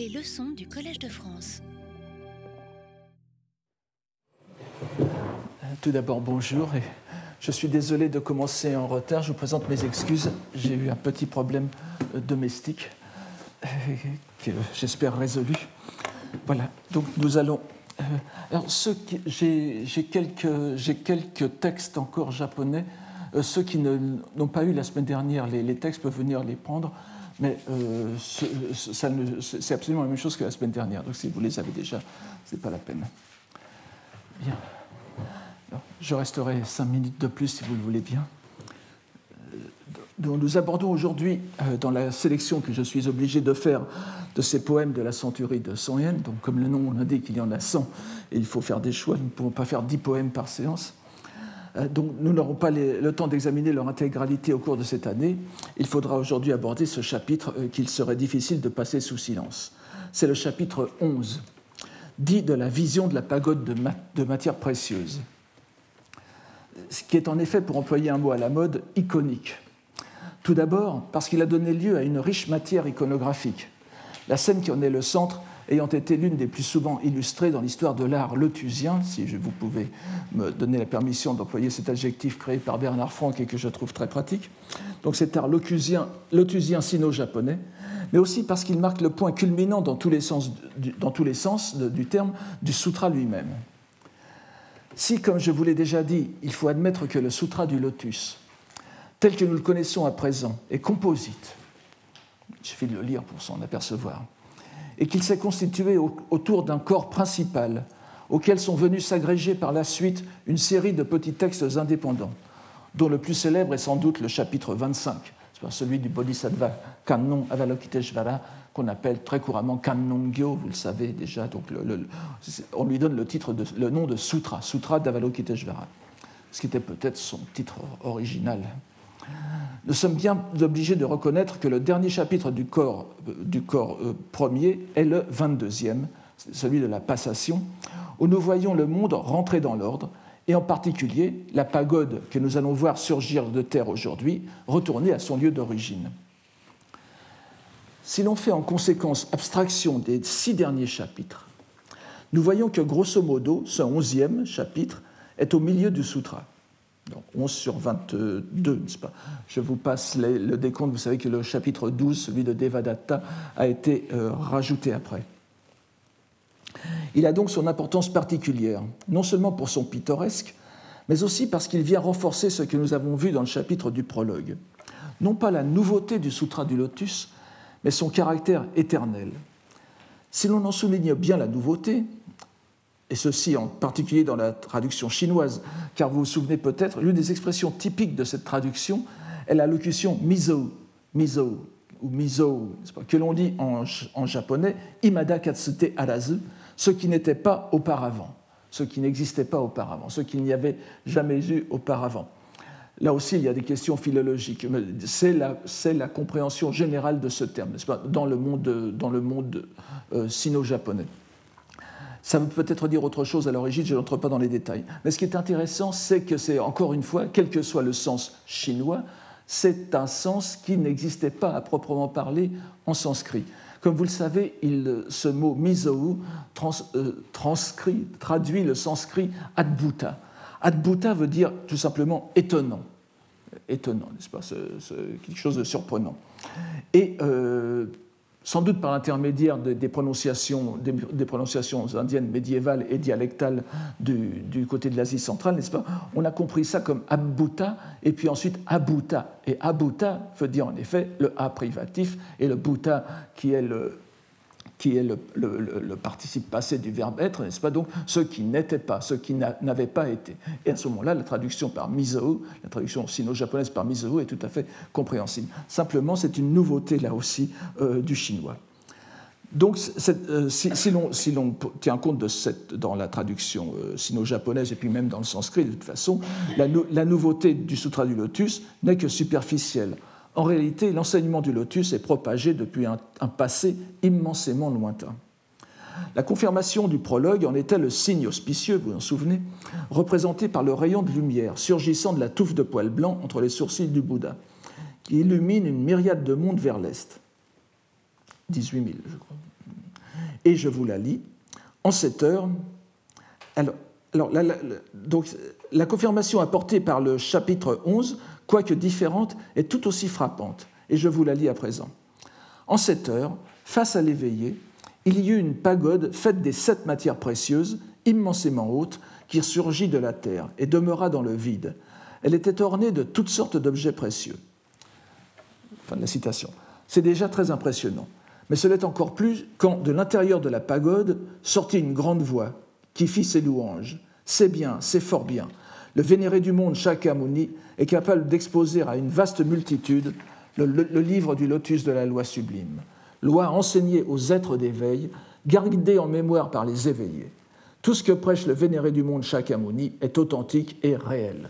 Les leçons du Collège de France. Tout d'abord, bonjour. Je suis désolé de commencer en retard. Je vous présente mes excuses. J'ai eu un petit problème euh, domestique euh, que j'espère résolu. Voilà. Donc nous allons. euh, alors, j'ai quelques, quelques textes encore japonais. Ceux qui n'ont pas eu la semaine dernière les textes peuvent venir les prendre. Mais euh, c'est absolument la même chose que la semaine dernière. Donc si vous les avez déjà, ce n'est pas la peine. Bien. Je resterai cinq minutes de plus si vous le voulez bien. Euh, donc, nous abordons aujourd'hui, euh, dans la sélection que je suis obligé de faire de ces poèmes de la centurie de Son Yen, donc comme le nom l'indique, il y en a 100 et il faut faire des choix, nous ne pouvons pas faire 10 poèmes par séance. Euh, Donc nous n'aurons pas le temps d'examiner leur intégralité au cours de cette année. Il faudra aujourd'hui aborder ce chapitre euh, qu'il serait difficile de passer sous silence. C'est le chapitre 11, dit de la vision de la pagode de, ma- de matière précieuse ce qui est en effet, pour employer un mot à la mode, iconique. Tout d'abord parce qu'il a donné lieu à une riche matière iconographique, la scène qui en est le centre ayant été l'une des plus souvent illustrées dans l'histoire de l'art lotusien, si je vous pouvez me donner la permission d'employer cet adjectif créé par Bernard Franck et que je trouve très pratique. Donc cet art lotusien, sino-japonais, mais aussi parce qu'il marque le point culminant dans tous les sens du terme du sutra lui-même. Si, comme je vous l'ai déjà dit, il faut admettre que le Sutra du Lotus, tel que nous le connaissons à présent, est composite, il suffit de le lire pour s'en apercevoir, et qu'il s'est constitué au- autour d'un corps principal, auquel sont venus s'agréger par la suite une série de petits textes indépendants, dont le plus célèbre est sans doute le chapitre 25, c'est-à-dire celui du Bodhisattva Kannon Avalokiteshvara, qu'on appelle très couramment Kannongyo, vous le savez déjà, donc on lui donne le, titre le nom de Sutra, Sutra d'Avalokiteshvara, ce qui était peut-être son titre original. Nous sommes bien obligés de reconnaître que le dernier chapitre du corps, euh, euh, premier est le 22e, celui de la passation, où nous voyons le monde rentrer dans l'ordre, et en particulier la pagode que nous allons voir surgir de terre aujourd'hui, retourner à son lieu d'origine. Si l'on fait en conséquence abstraction des six derniers chapitres, nous voyons que grosso modo, ce onzième chapitre est au milieu du sutra. Donc 11 sur 22, n'est-ce pas? Je vous passe le décompte. Vous savez que le chapitre 12, celui de Devadatta, a été euh, rajouté après. Il a donc son importance particulière, non seulement pour son pittoresque, mais aussi parce qu'il vient renforcer ce que nous avons vu dans le chapitre du prologue. Non pas la nouveauté du Sutra du Lotus, mais son caractère éternel. Si l'on en souligne bien la nouveauté, et ceci en particulier dans la traduction chinoise, car vous vous souvenez peut-être, l'une des expressions typiques de cette traduction est la locution miso, miso ou miso, que l'on dit en, en japonais imada katsute arazu, ce qui n'était pas auparavant, ce qui n'existait pas auparavant, ce qu'il n'y avait jamais eu auparavant. Là aussi, il y a des questions philologiques, c'est la, la compréhension générale de ce terme, pas, dans le monde, monde euh, sino-japonais. Ça veut peut-être dire autre chose à l'origine, je n'entre pas dans les détails. Mais ce qui est intéressant, c'est que c'est, encore une fois, quel que soit le sens chinois, c'est un sens qui n'existait pas à proprement parler en sanskrit. Comme vous le savez, ce mot miso euh, transcrit, traduit le sanskrit adbhuta. Adbhuta veut dire tout simplement étonnant. Étonnant, n'est-ce pas? Ce- ce- Quelque chose de surprenant. Et euh, sans doute par l'intermédiaire des, prononciations, des, prononciations indiennes médiévales et dialectales du, du côté de l'Asie centrale, n'est-ce pas? On a compris ça comme Abbuta et puis ensuite Abuta. Et Abuta veut dire en effet le A privatif et le Buta qui est le, qui est le, participe passé du verbe être, n'est-ce pas Donc ce qui n'était pas, ce qui n'a- n'avait pas été. Et à ce moment-là, la traduction par miso, la traduction sino-japonaise par miso est tout à fait compréhensible. Simplement, c'est une nouveauté là aussi euh, du chinois. Donc, euh, si, l'on tient compte de cette, dans la traduction euh, sino-japonaise et puis même dans le sanskrit, de toute façon, la, la nouveauté du Sutra du Lotus n'est que superficielle. En réalité, l'enseignement du Lotus est propagé depuis un, passé immensément lointain. La confirmation du prologue en était le signe auspicieux, vous vous en souvenez, représenté par le rayon de lumière surgissant de la touffe de poils blancs entre les sourcils du Bouddha, qui illumine une myriade de mondes vers l'est. 18 000, je crois. Et je vous la lis. En cette heure, alors, la, la confirmation apportée par le chapitre 11, quoique différente, est tout aussi frappante. Et je vous la lis à présent. En cette heure, face à l'éveillé, il y eut une pagode faite des sept matières précieuses, immensément haute, qui surgit de la terre et demeura dans le vide. Elle était ornée de toutes sortes d'objets précieux. Fin de la citation. C'est déjà très impressionnant. Mais ce l'est encore plus quand, de l'intérieur de la pagode, sortit une grande voix qui fit ses louanges. C'est bien, c'est fort bien. Le vénéré du monde Shakyamuni est capable d'exposer à une vaste multitude le, livre du lotus de la loi sublime, loi enseignée aux êtres d'éveil, gardée en mémoire par les éveillés. Tout ce que prêche le vénéré du monde Shakyamuni est authentique et réel.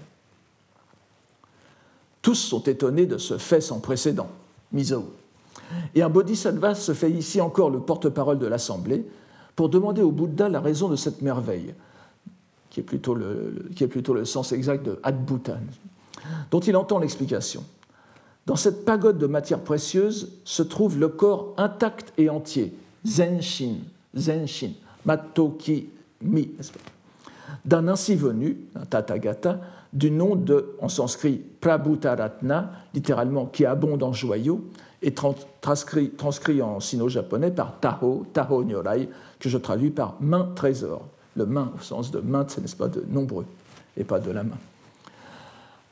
Tous sont étonnés de ce fait sans précédent, Miso. Et un bodhisattva se fait ici encore le porte-parole de l'Assemblée pour demander au Bouddha la raison de cette merveille, qui est plutôt le, qui est plutôt le sens exact de Adbhuta, dont il entend l'explication. Dans cette pagode de matière précieuse se trouve le corps intact et entier, Zenshin, Zenshin, Matoki Mi, d'un ainsi venu, un Tathagata, du nom de, en sanskrit, Prabhutaratna, littéralement qui abonde en joyaux, et transcrit, en sino-japonais par Taho, Taho Nyorai, que je traduis par main trésor. Le main au sens de main, ce n'est pas de nombreux, et pas de la main.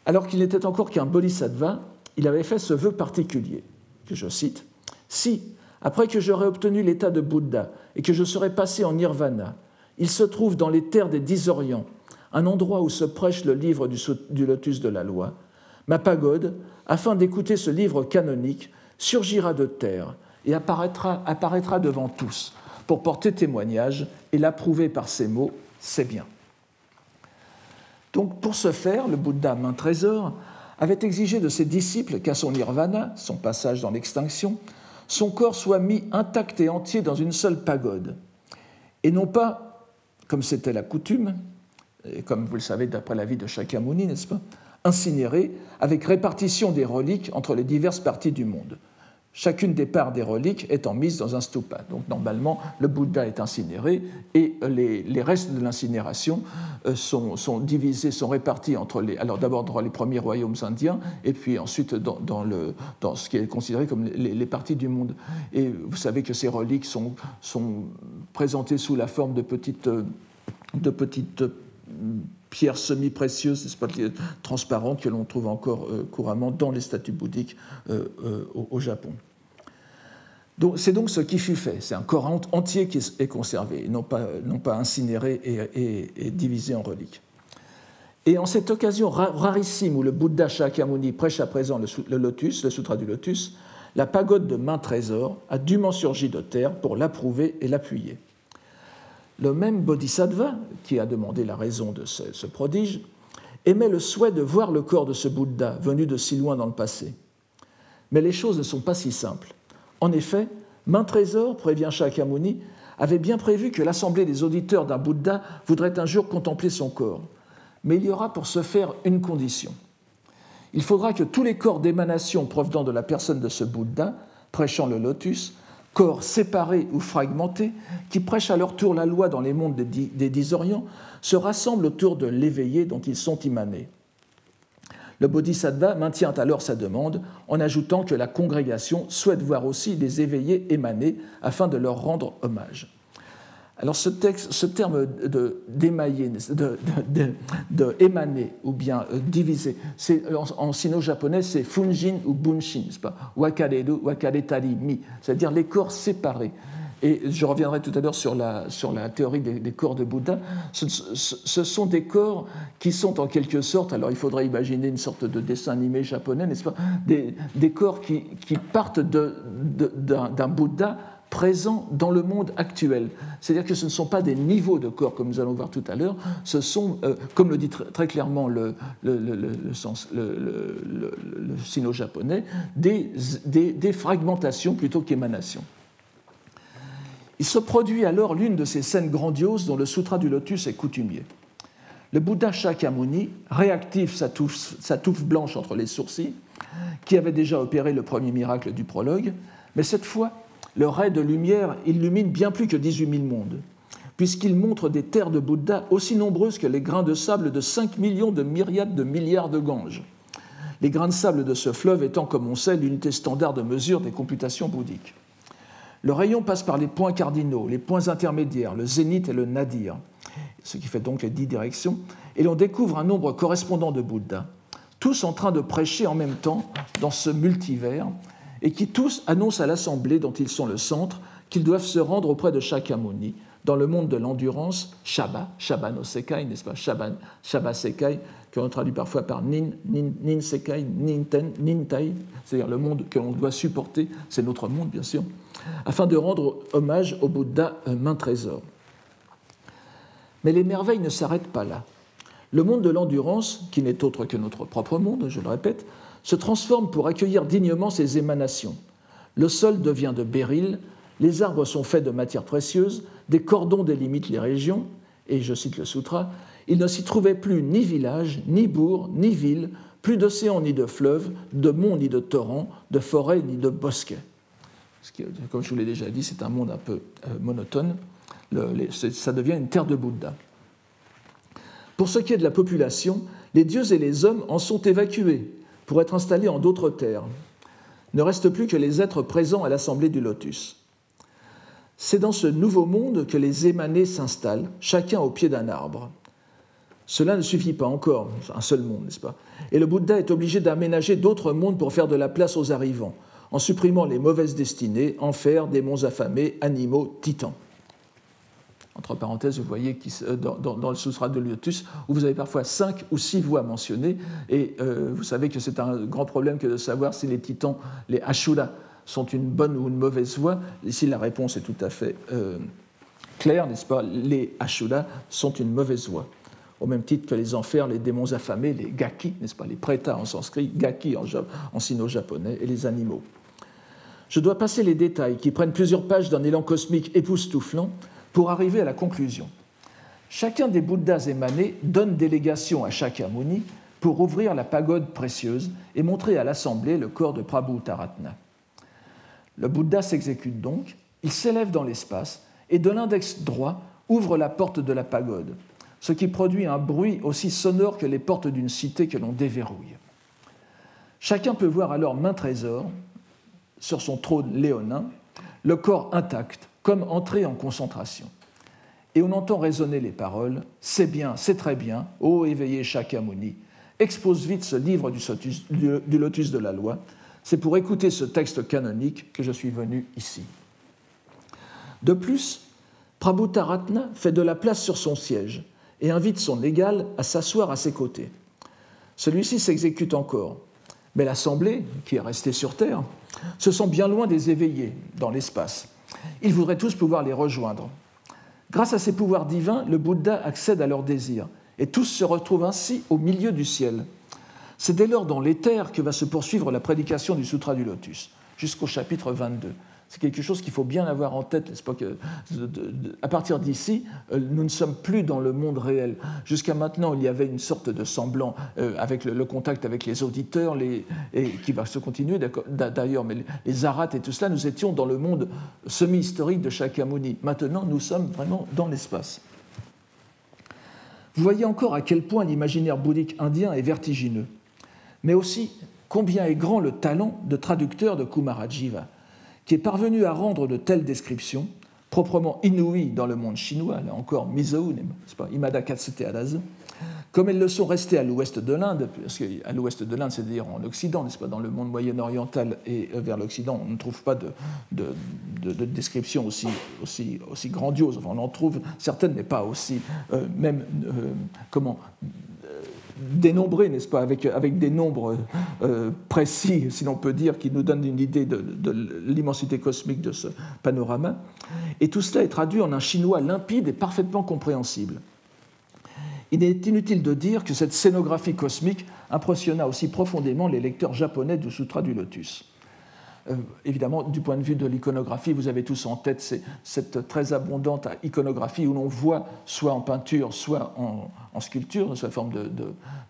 Alors qu'il n'était encore qu'un bodhisattva, il avait fait ce vœu particulier, que je cite Si, après que j'aurai obtenu l'état de Bouddha et que je serai passé en nirvana, il se trouve dans les terres des dix Orients, un endroit où se prêche le livre du, lotus de la loi, ma pagode, afin d'écouter ce livre canonique, surgira de terre et apparaîtra, apparaîtra devant tous pour porter témoignage et l'approuver par ses mots, c'est bien. Donc pour ce faire, le Bouddha, main trésor, avait exigé de ses disciples qu'à son nirvana, son passage dans l'extinction, son corps soit mis intact et entier dans une seule pagode, et non pas, comme c'était la coutume, et comme vous le savez d'après la vie de Shakyamuni, n'est-ce pas, incinéré avec répartition des reliques entre les diverses parties du monde. Chacune des parts des reliques étant mise dans un stupa. Donc normalement, le Bouddha est incinéré et les, restes de l'incinération euh, sont, divisés, sont répartis entre les, alors d'abord dans les premiers royaumes indiens et puis ensuite dans, le, dans ce qui est considéré comme les, parties du monde. Et vous savez que ces reliques sont, sont présentées sous la forme de petites, de petites pierres semi-précieuses, transparentes, que l'on trouve encore euh, couramment dans les statues bouddhiques euh, euh, au, Japon. C'est donc ce qui fut fait. C'est un corps entier qui est conservé, non pas, incinéré et, divisé en reliques. Et en cette occasion rarissime où le Bouddha Shakyamuni prêche à présent le, lotus, le sutra du lotus, la pagode de main trésor a dûment surgi de terre pour l'approuver et l'appuyer. Le même bodhisattva, qui a demandé la raison de ce, prodige, aimait le souhait de voir le corps de ce Bouddha venu de si loin dans le passé. Mais les choses ne sont pas si simples. En effet, Main Trésor, prévient Shakyamuni, avait bien prévu que l'assemblée des auditeurs d'un Bouddha voudrait un jour contempler son corps. Mais il y aura pour ce faire une condition. Il faudra que tous les corps d'émanation provenant de la personne de ce Bouddha, prêchant le lotus, corps séparés ou fragmentés, qui prêchent à leur tour la loi dans les mondes des dix Orients, se rassemblent autour de l'éveillé dont ils sont immanés. Le Bodhisattva maintient alors sa demande en ajoutant que la congrégation souhaite voir aussi des éveillés émanés afin de leur rendre hommage. Alors ce, texte, ce terme de, d'émailler, de, de, émaner ou bien euh, diviser, en, sino-japonais c'est funjin ou bunshin, c'est pas mi, c'est-à-dire les corps séparés. Et je reviendrai tout à l'heure sur la, sur la théorie des, corps de Bouddha. Ce, sont des corps qui sont en quelque sorte, alors il faudrait imaginer une sorte de dessin animé japonais, n'est-ce pas? Des, des, corps qui, qui partent d'un, Bouddha présents dans le monde actuel. C'est-à-dire que ce ne sont pas des niveaux de corps comme nous allons voir tout à l'heure, ce sont, euh, comme le dit très, clairement le, sens, le, sino-japonais, des, des, fragmentations plutôt qu'émanations. Il se produit alors l'une de ces scènes grandioses dont le Sutra du Lotus est coutumier. Le Bouddha Shakyamuni réactive sa touffe, blanche entre les sourcils, qui avait déjà opéré le premier miracle du prologue, mais cette fois, le ray de lumière illumine bien plus que 18 000 mondes, puisqu'il montre des terres de Bouddha aussi nombreuses que les grains de sable de 5 millions de myriades de milliards de Ganges. Les grains de sable de ce fleuve étant, comme on sait, l'unité standard de mesure des computations bouddhiques. Le rayon passe par les points cardinaux, les points intermédiaires, le zénith et le nadir, ce qui fait donc les dix directions, et l'on découvre un nombre correspondant de Bouddhas, tous en train de prêcher en même temps dans ce multivers, et qui tous annoncent à l'assemblée dont ils sont le centre qu'ils doivent se rendre auprès de Shakyamuni dans le monde de l'endurance, Shaba, Shaba no Sekai, n'est-ce pas, Shaba Sekai, qu'on traduit parfois par Nin, Nin, nin Sekai, Nintai, c'est-à-dire le monde que l'on doit supporter, c'est notre monde bien sûr, afin de rendre hommage au Bouddha main trésor. Mais les merveilles ne s'arrêtent pas là. Le monde de l'endurance, qui n'est autre que notre propre monde, je le répète, se transforme pour accueillir dignement ces émanations. Le sol devient de béryl, les arbres sont faits de matières précieuses, des cordons délimitent les régions, et je cite le sutra, il ne s'y trouvait plus ni village, ni bourg, ni ville, plus d'océan ni de fleuve, de monts ni de torrents, de forêts ni de comme je vous l'ai déjà dit, c'est un monde un peu euh, monotone. ça devient une terre de Bouddha. Pour ce qui est de la population, les dieux et les hommes en sont évacués pour être installés en d'autres terres. Ne reste plus que les êtres présents à l'assemblée du lotus. C'est dans ce nouveau monde que les émanés s'installent, chacun au pied d'un arbre. Cela ne suffit pas encore, un seul monde, n'est-ce pas? Et le Bouddha est obligé d'aménager d'autres mondes pour faire de la place aux arrivants, en supprimant les mauvaises destinées, enfers, démons affamés, animaux, titans. Entre parenthèses, vous voyez euh, dans, le Sutra de Lotus, où vous avez parfois cinq ou six voix mentionnées, et euh, vous savez que c'est un grand problème que de savoir si les titans, les Ashura, sont une bonne ou une mauvaise voie Ici, la réponse est tout à fait euh, claire, n'est-ce pas Les Ashura sont une mauvaise voie. Au même titre que les enfers, les démons affamés, les gaki, n'est-ce pas Les prétas en sanskrit, gaki en, en sino-japonais, et les animaux. Je dois passer les détails qui prennent plusieurs pages d'un élan cosmique époustouflant pour arriver à la conclusion. Chacun des Bouddhas émanés donne délégation à Shakyamuni pour ouvrir la pagode précieuse et montrer à l'assemblée le corps de Prabhu Taratna. Le Bouddha s'exécute donc, il s'élève dans l'espace et de l'index droit ouvre la porte de la pagode, ce qui produit un bruit aussi sonore que les portes d'une cité que l'on déverrouille. Chacun peut voir alors main trésor sur son trône léonin, le corps intact, comme entré en concentration. Et on entend résonner les paroles C'est bien, c'est très bien, ô éveillé Shakyamuni, expose vite ce livre du lotus de la loi, c'est pour écouter ce texte canonique que je suis venu ici. De plus, Prabhutaratna fait de la place sur son siège et invite son égal à s'asseoir à ses côtés. Celui-ci s'exécute encore, mais l'Assemblée, qui est restée sur Terre, se sent bien loin des éveillés dans l'espace. Ils voudraient tous pouvoir les rejoindre. Grâce à ses pouvoirs divins, le Bouddha accède à leurs désirs, et tous se retrouvent ainsi au milieu du ciel, c'est dès lors dans l'éther que va se poursuivre la prédication du Sutra du Lotus, jusqu'au chapitre 22. C'est quelque chose qu'il faut bien avoir en tête, À partir d'ici, euh, nous ne sommes plus dans le monde réel. Jusqu'à maintenant, il y avait une sorte de semblant euh, avec le, contact avec les auditeurs, les, qui va se continuer d'ailleurs, mais les arates et tout cela, nous étions dans le monde semi-historique de Shakyamuni. Maintenant, nous sommes vraiment dans l'espace. Vous voyez encore à quel point l'imaginaire bouddhique indien est vertigineux mais aussi combien est grand le talent de traducteur de Kumarajiva, qui est parvenu à rendre de telles descriptions, proprement inouïes dans le monde chinois, là encore, Mizou, pas, Imada Katsute Adazu, comme elles le sont restées à l'ouest de l'Inde, parce qu'à l'ouest de l'Inde, c'est-à-dire en Occident, n'est-ce pas, dans le monde moyen-oriental et vers l'Occident, on ne trouve pas de, de, descriptions aussi, aussi, aussi grandioses. Enfin, on en trouve certaines, mais pas aussi, euh, même, euh, comment, dénombré, n'est-ce pas, avec, avec, des nombres euh, précis, si l'on peut dire, qui nous donnent une idée de, l'immensité cosmique de ce panorama. Et tout cela est traduit en un chinois limpide et parfaitement compréhensible. Il est inutile de dire que cette scénographie cosmique impressionna aussi profondément les lecteurs japonais du Sutra du Lotus. Euh, évidemment, du point de vue de l'iconographie, vous avez tous en tête cette très abondante iconographie où l'on voit, soit en peinture, soit en, sculpture, sous la forme de,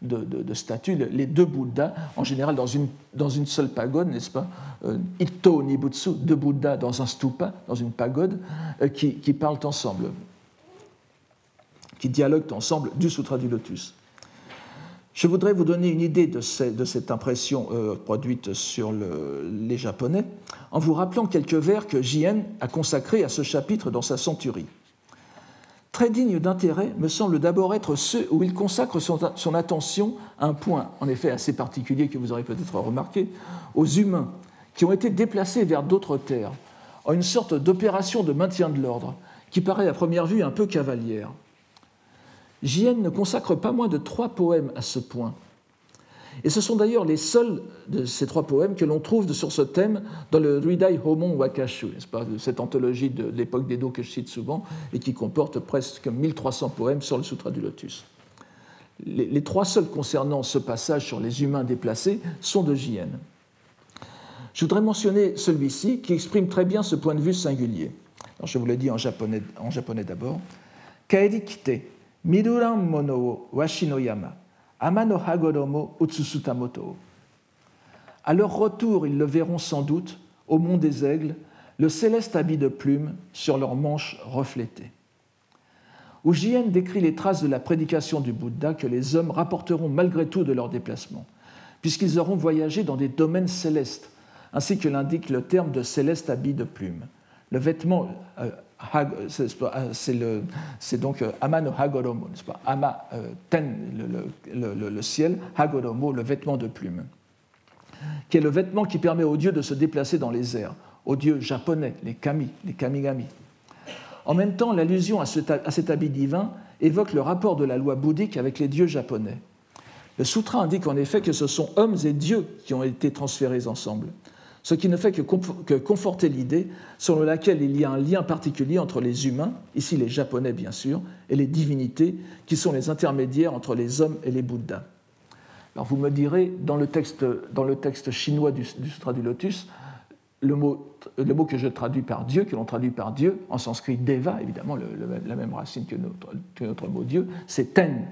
de, les deux Bouddhas, en général dans une, seule pagode, n'est-ce pas? Euh, Ito Nibutsu, deux Bouddhas dans un stupa, dans une pagode, euh, qui, qui parlent ensemble, qui dialoguent ensemble du Sutra du Lotus. Je voudrais vous donner une idée de, cette impression euh, produite sur les Japonais en vous rappelant quelques vers que Jien a consacrés à ce chapitre dans sa centurie. Très digne d'intérêt me semble d'abord être ceux où il consacre son, attention à un point, en effet assez particulier que vous aurez peut-être remarqué, aux humains qui ont été déplacés vers d'autres terres, en une sorte d'opération de maintien de l'ordre qui paraît à première vue un peu cavalière. Jien ne consacre pas moins de trois poèmes à ce point. Et ce sont d'ailleurs les seuls de ces trois poèmes que l'on trouve sur ce thème dans le Ruidai Homon Wakashu, pas, cette anthologie de l'époque d'Edo que je cite souvent et qui comporte presque 1300 poèmes sur le Sutra du Lotus. Les, trois seuls concernant ce passage sur les humains déplacés sont de Jien. Je voudrais mentionner celui-ci qui exprime très bien ce point de vue singulier. je vous en japonais, en japonais d'abord. Kaeri kite, Miruran mono o washi no yama, ama no hagoromo utsusutamoto. À leur retour, ils le verront sans doute, au mont des aigles, le céleste habit de plumes sur leurs manches reflétées. Ujien décrit les traces de la prédication du Bouddha que les hommes rapporteront malgré tout de leur déplacement, puisqu'ils auront voyagé dans des domaines célestes, ainsi que l'indique le terme de céleste habit de plumes. Le vêtement euh, c'est donc euh, Ama no Hagoromo, n'est-ce pas? Ama, euh, le, ciel, Hagoromo, le vêtement de plume, qui est le vêtement qui permet aux dieux de se déplacer dans les airs, aux dieux japonais, les kami, les kamigami. En même temps, l'allusion à cet habit divin évoque le rapport de la loi bouddhique avec les dieux japonais. Le sutra indique en effet que ce sont hommes et dieux qui ont été transférés ensemble ce qui ne fait que, conforter l'idée selon laquelle il y a un lien particulier entre les humains, ici les Japonais bien sûr, et les divinités, qui sont les intermédiaires entre les hommes et les Bouddhas. Alors vous me direz, dans le texte, chinois du, du Lotus, le mot, le mot, que je traduis par Dieu, que l'on traduit par Dieu, en sanskrit Deva, évidemment, la même racine que notre, que notre mot Dieu, c'est Ten.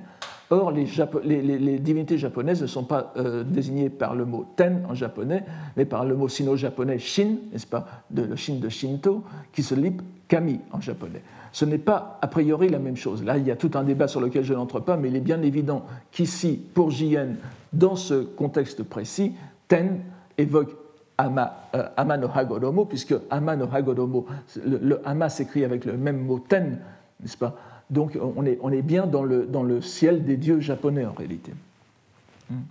Or, les, divinités japonaises ne sont pas euh, désignées par le mot ten en japonais, mais par le mot sino-japonais shin, n'est-ce pas, de, le shin de Shinto, qui se lit kami en japonais. Ce n'est pas a priori la même chose. Là, il y a tout un débat sur lequel je n'entre pas, mais il est bien évident qu'ici, pour Jien, dans ce contexte précis, ten évoque ama, euh, no hagoromo, puisque ama no hagoromo, le, le ama s'écrit avec le même mot ten, n'est-ce pas donc on est, on est bien dans le, dans le, ciel des dieux japonais en réalité. Hmm.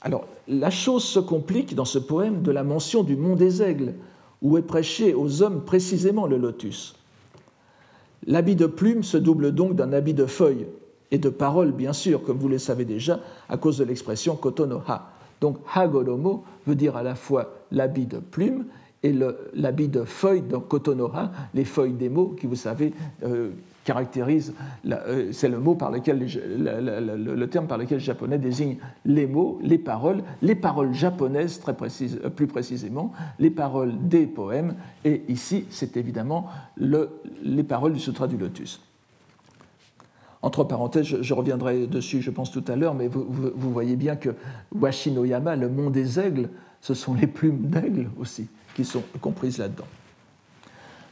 Alors, la chose se complique dans ce poème de la mention du mont des aigles, où est prêché aux hommes précisément le lotus. L'habit de plume se double donc d'un habit de feuilles et de paroles, bien sûr, comme vous le savez déjà, à cause de l'expression kotonoha. Donc, hagoromo veut dire à la fois l'habit de plume et l'habit de feuilles dans Kotonora, les feuilles des mots qui, vous savez, euh, caractérisent, euh, c'est le mot par lequel, le, terme par lequel le japonais désigne les mots, les paroles, les paroles japonaises très précises, euh, plus précisément, les paroles des poèmes, et ici c'est évidemment les paroles du Sutra du Lotus. Entre parenthèses, je, reviendrai dessus, je pense, tout à l'heure, mais vous, vous, voyez bien que Washinoyama, le mont des aigles, ce sont les plumes d'aigle aussi qui sont comprises là-dedans.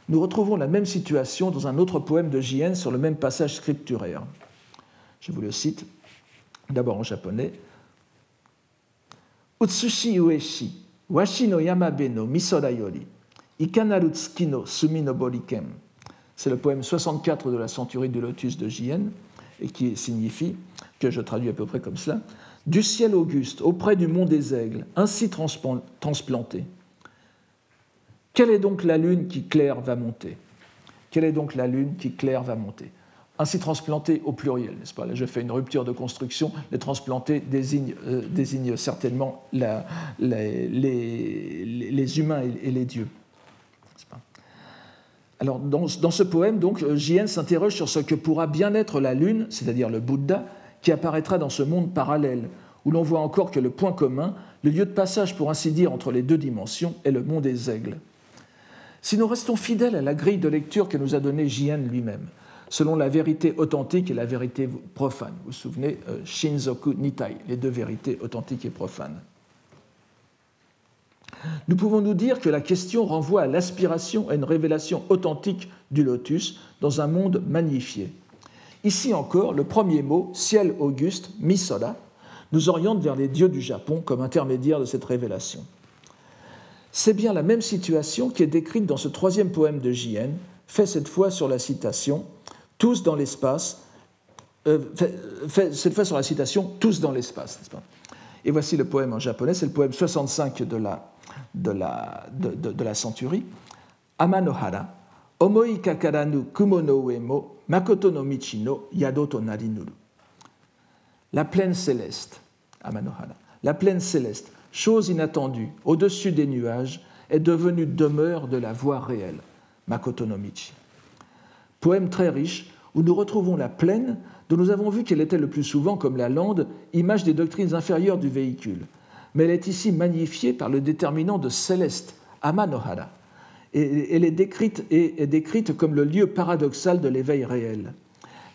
Nous retrouvons la même situation dans un autre poème de Jien sur le même passage scripturaire. Je vous le cite, d'abord en japonais. Utsushi ueshi, washi no yamabe no misora sumi no. C'est le poème 64 de la centurie du lotus de Jien, et qui signifie, que je traduis à peu près comme cela, du ciel auguste, auprès du mont des aigles, ainsi transplanté, quelle est donc la lune qui claire va monter? Quelle est donc la lune qui claire va monter? Ainsi transplanté au pluriel, n'est-ce pas? Là, je fais une rupture de construction. Les transplantés désignent, euh, certainement les, humains et, les dieux. Alors, dans, ce poème, donc, Jien s'interroge sur ce que pourra bien être la lune, c'est-à-dire le Bouddha, qui apparaîtra dans ce monde parallèle, où l'on voit encore que le point commun, le lieu de passage pour ainsi dire entre les deux dimensions, est le mont des aigles. Si nous restons fidèles à la grille de lecture que nous a donnée Jien lui-même, selon la vérité authentique et la vérité profane, vous vous souvenez, euh, Shinzoku Nitai, les deux vérités authentiques et profanes, nous pouvons nous dire que la question renvoie à l'aspiration à une révélation authentique du lotus dans un monde magnifié. Ici encore, le premier mot, ciel auguste, Misoda, nous oriente vers les dieux du Japon comme intermédiaire de cette révélation. C'est bien la même situation qui est décrite dans ce troisième poème de J.N., fait cette fois sur la citation Tous dans l'espace, euh, cette fois sur la citation Tous dans l'espace, Et voici le poème en japonais, c'est le poème 65 de la, de la, de, de, la centurie. Amanohara, omoi kakaranu kumo no uemo, makoto no michi no yado to narinuru. La plaine céleste, Amanohara, la plaine céleste, chose inattendue, au-dessus des nuages, est devenue demeure de la voie réelle, Makoto no Michi. Poème très riche où nous retrouvons la plaine dont nous avons vu qu'elle était le plus souvent, comme la lande, image des doctrines inférieures du véhicule. Mais elle est ici magnifiée par le déterminant de céleste, Amanohara. Et elle est décrite, est décrite comme le lieu paradoxal de l'éveil réel.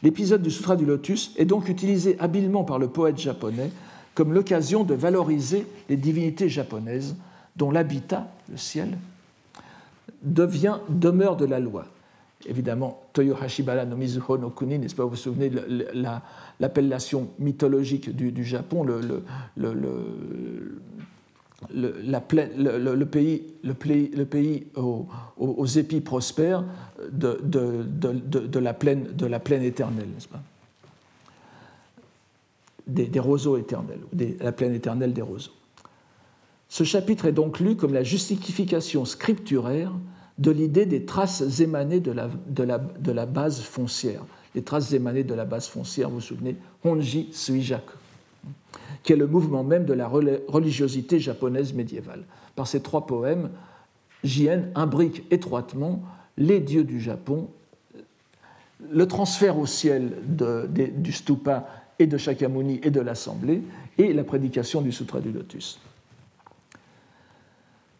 L'épisode du Sutra du Lotus est donc utilisé habilement par le poète japonais comme l'occasion de valoriser les divinités japonaises dont l'habitat, le ciel, devient demeure de la loi. Évidemment, Toyo Hashibara no Mizuho no Kuni, n'est-ce pas, vous vous souvenez l'appellation mythologique du, Japon, le, pays, aux, épis prospères la plaine, de la plaine éternelle, n'est-ce pas? Des, roseaux éternels, la plaine éternelle des roseaux. Ce chapitre est donc lu comme la justification scripturaire de l'idée des traces émanées de la, de, la, de la, base foncière. Les traces émanées de la base foncière, vous vous souvenez, Honji Suijaku, qui est le mouvement même de la religiosité japonaise médiévale. Par ces trois poèmes, Jien imbrique étroitement les dieux du Japon, le transfert au ciel du stupa et de Shakyamuni et de l'Assemblée, et la prédication du Sutra du Lotus.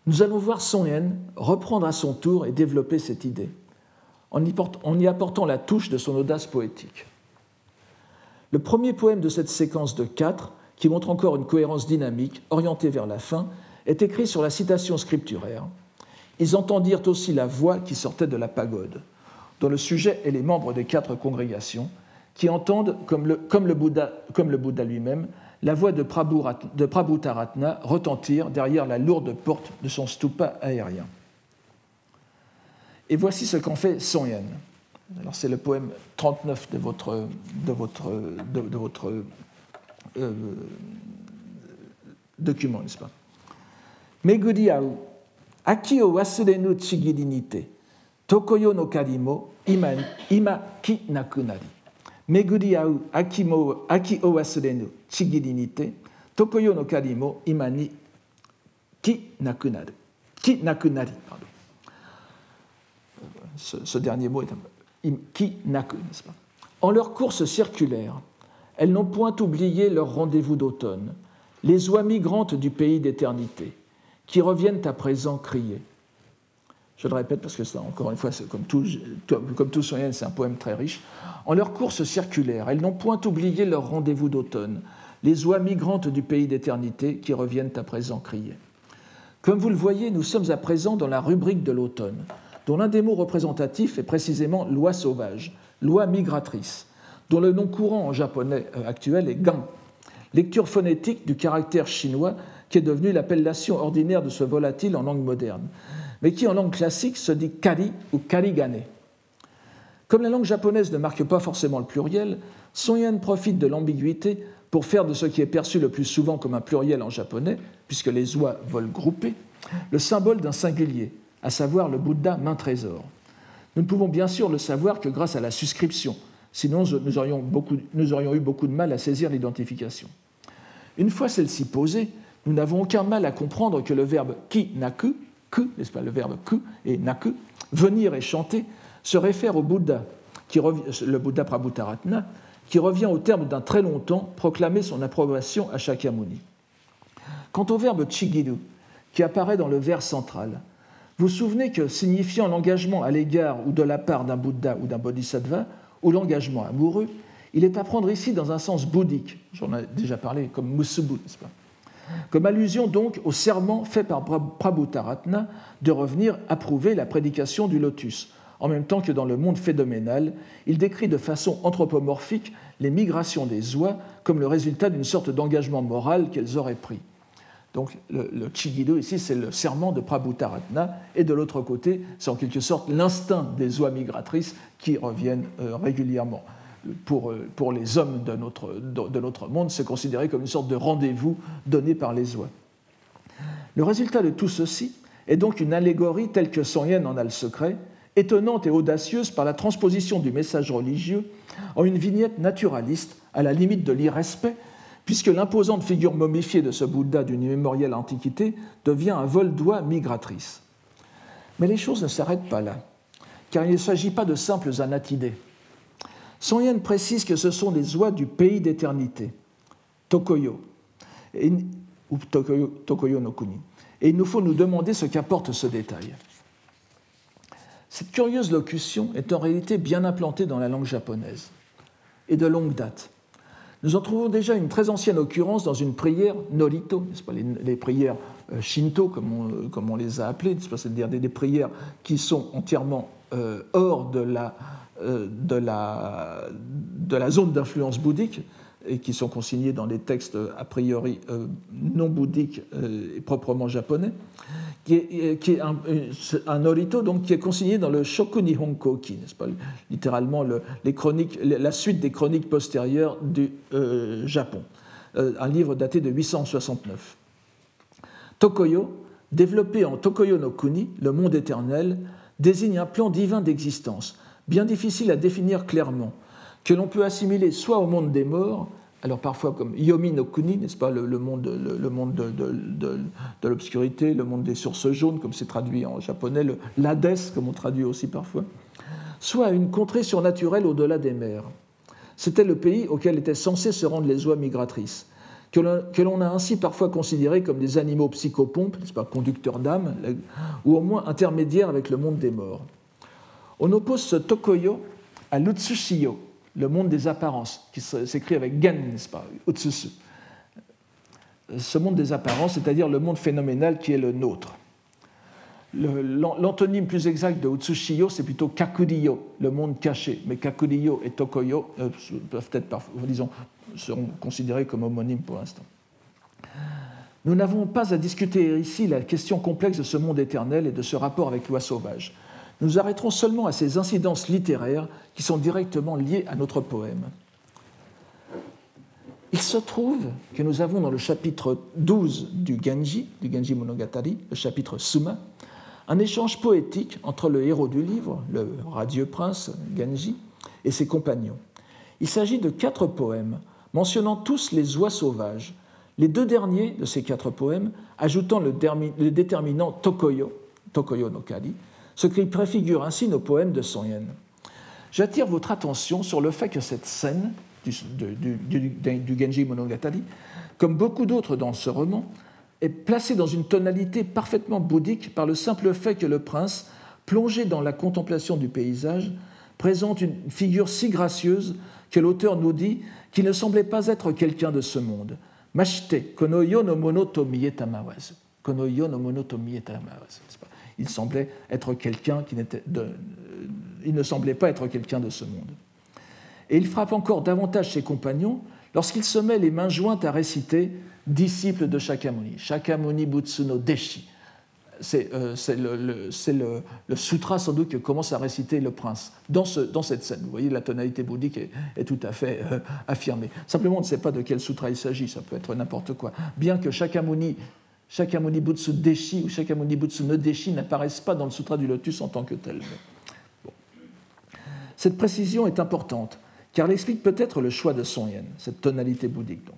Nous allons voir Son Yen reprendre à son tour et développer cette idée, en y, apportant la touche de son audace poétique. Le premier poème de cette séquence de quatre, qui montre encore une cohérence dynamique, orientée vers la fin, est écrit sur la citation scripturaire. Ils entendirent aussi la voix qui sortait de la pagode, dont le sujet est les membres des quatre congrégations, qui entendent, comme le, Bouddha, lui-même, la voix de, de Prabhutaratna retentir derrière la lourde porte de son stupa aérien. Et voici ce qu'en fait Son Yen. Alors c'est le poème 39 de votre, euh, document, n'est-ce pas? Meguri au aki o wasurenu chigiri nite, tokoyo no karimo ima ki nakunari. Meguri au aki, mo, aki o wasurenu chigiri nite, tokoyo no kari mo ima ni ki nakunaru. Ki nakunari, pardon. Ce, ce, dernier mot est un ki naku, n'est-ce pas? En leur course circulaire, elles n'ont point oublié leur rendez-vous d'automne, les oies migrantes du pays d'éternité, qui reviennent à présent crier. Je le répète parce que encore une fois, comme tout, comme c'est un poème très riche. En leur course circulaire, elles n'ont point oublié leur rendez-vous d'automne, les oies migrantes du pays d'éternité qui reviennent à présent crier. Comme vous le voyez, nous sommes à présent dans la rubrique de l'automne, dont l'un des mots représentatifs est précisément loi sauvage, loi migratrice, dont le nom courant en japonais euh, actuel est gan, lecture phonétique du caractère chinois qui est devenu l'appellation ordinaire de ce volatile en langue moderne, mais qui en langue classique se dit kari ou karigane. Comme la langue japonaise ne marque pas forcément le pluriel, Son Yen profite de l'ambiguïté pour faire de ce qui est perçu le plus souvent comme un pluriel en japonais, puisque les oies volent groupées, le symbole d'un singulier, à savoir le Bouddha main trésor. Nous ne pouvons bien sûr le savoir que grâce à la suscription, sinon nous aurions, nous aurions eu beaucoup de mal à saisir l'identification. Une fois celle-ci posée, nous n'avons aucun mal à comprendre que le verbe ki naku, n'est-ce pas, le verbe ku et naku, venir et chanter, se réfère au Bouddha, qui, le Bouddha Prabhutaratna, qui revient au terme d'un très long temps proclamer son approbation à Shakyamuni. Quant au verbe chigiru, qui apparaît dans le vers central, vous vous souvenez que signifiant l'engagement à l'égard ou de la part d'un Bouddha ou d'un Bodhisattva, ou l'engagement amoureux, il est à prendre ici dans un sens bouddhique, j'en ai déjà parlé, comme musubu, n'est-ce pas? Comme allusion donc au serment fait par Prabhutaratna de revenir approuver la prédication du lotus, en même temps que dans le monde phénoménal, il décrit de façon anthropomorphique les migrations des oies comme le résultat d'une sorte d'engagement moral qu'elles auraient pris. Donc le, Chigido ici, c'est le serment de Prabhutaratna, et de l'autre côté, c'est en quelque sorte l'instinct des oies migratrices qui reviennent euh, régulièrement. Pour, euh, pour, les hommes de notre, de notre monde, c'est considéré comme une sorte de rendez-vous donné par les oies. Le résultat de tout ceci est donc une allégorie telle que Son Yen en a le secret, étonnante et audacieuse par la transposition du message religieux en une vignette naturaliste à la limite de l'irrespect, puisque l'imposante figure momifiée de ce Bouddha d'une immémoriale antiquité devient un vol d'oie migratrice. Mais les choses ne s'arrêtent pas là, car il ne s'agit pas de simples anatidés. Son Yen précise que ce sont des oies du pays d'éternité, Tokoyo, ou Tokoyo, no Kuni. Et il nous faut nous demander ce qu'apporte ce détail. Cette curieuse locution est en réalité bien implantée dans la langue japonaise, et de longue date. Nous en trouvons déjà une très ancienne occurrence dans une prière norito, pas, les, prières euh, shinto, comme on, comme on, les a appelées, c'est-à-dire des, prières qui sont entièrement euh, hors de la, euh, de, la, de la zone d'influence bouddhique et qui sont consignées dans des textes a priori non bouddhiques et proprement japonais qui est, un, orito donc, qui est consigné dans le Shoku Nihonkoki, n'est-ce pas? Littéralement le, les chroniques, la suite des chroniques postérieures du euh, Japon, euh, un livre daté de 869. Tokoyo, développé en Tokoyo no Kuni, le monde éternel, désigne un plan divin d'existence, bien difficile à définir clairement, que l'on peut assimiler soit au monde des morts, alors parfois comme Yomi no Kuni, n'est-ce pas, le, monde, de, l'obscurité, le monde des sources jaunes, comme c'est traduit en japonais, l'Hadès, comme on traduit aussi parfois, soit une contrée surnaturelle au-delà des mers. C'était le pays auquel étaient censées se rendre les oies migratrices, que l'on a ainsi parfois considérés comme des animaux psychopompes, n'est-ce pas, conducteurs d'âme, ou au moins intermédiaires avec le monde des morts. On oppose ce Tokoyo à l'Utsushiyo, le monde des apparences, qui s'écrit avec Gen, n'est-ce pas, Utsusu. Ce monde des apparences, c'est-à-dire le monde phénoménal qui est le nôtre. L'antonyme plus exact de Utsushiyo, c'est plutôt Kakuriyo, le monde caché. Mais Kakuriyo et Tokoyo euh, peuvent être, disons, seront considérés comme homonymes pour l'instant. Nous n'avons pas à discuter ici la question complexe de ce monde éternel et de ce rapport avec l'oie sauvage. Nous arrêterons seulement à ces incidences littéraires qui sont directement liées à notre poème. Il se trouve que nous avons dans le chapitre 12 du Genji, du Genji Monogatari, le chapitre Suma, un échange poétique entre le héros du livre, le radieux prince Genji, et ses compagnons. Il s'agit de quatre poèmes mentionnant tous les oies sauvages, les deux derniers de ces quatre poèmes ajoutant le, déterminant Tokoyo, Tokoyo no Kari, ce qui préfigure ainsi nos poèmes de Son Yen. J'attire votre attention sur le fait que cette scène du, Genji Monogatari, comme beaucoup d'autres dans ce roman, est placée dans une tonalité parfaitement bouddhique par le simple fait que le prince, plongé dans la contemplation du paysage, présente une figure si gracieuse que l'auteur nous dit qu'il ne semblait pas être quelqu'un de ce monde. Mashite, konoyo no mono to mietamawazu. Konoyo no il semblait être quelqu'un qui n'était il ne semblait pas être quelqu'un de ce monde. Et il frappe encore davantage ses compagnons lorsqu'il se met les mains jointes à réciter disciple de Shakyamuni, Shakyamuni Butsuno Deshi. C'est euh, le, le, sutra sans doute que commence à réciter le prince dans, ce, dans cette scène. Vous voyez, la tonalité bouddhique est, tout à fait euh, affirmée. Simplement, on ne sait pas de quel sutra il s'agit, ça peut être n'importe quoi. Bien que Shakyamuni Shakyamuni Butsu Deshi ou Shakyamuni Butsu no Deshi n'apparaissent pas dans le Sutra du Lotus en tant que tel. Cette précision est importante, car elle explique peut-être le choix de Son Yen, cette tonalité bouddhique donc.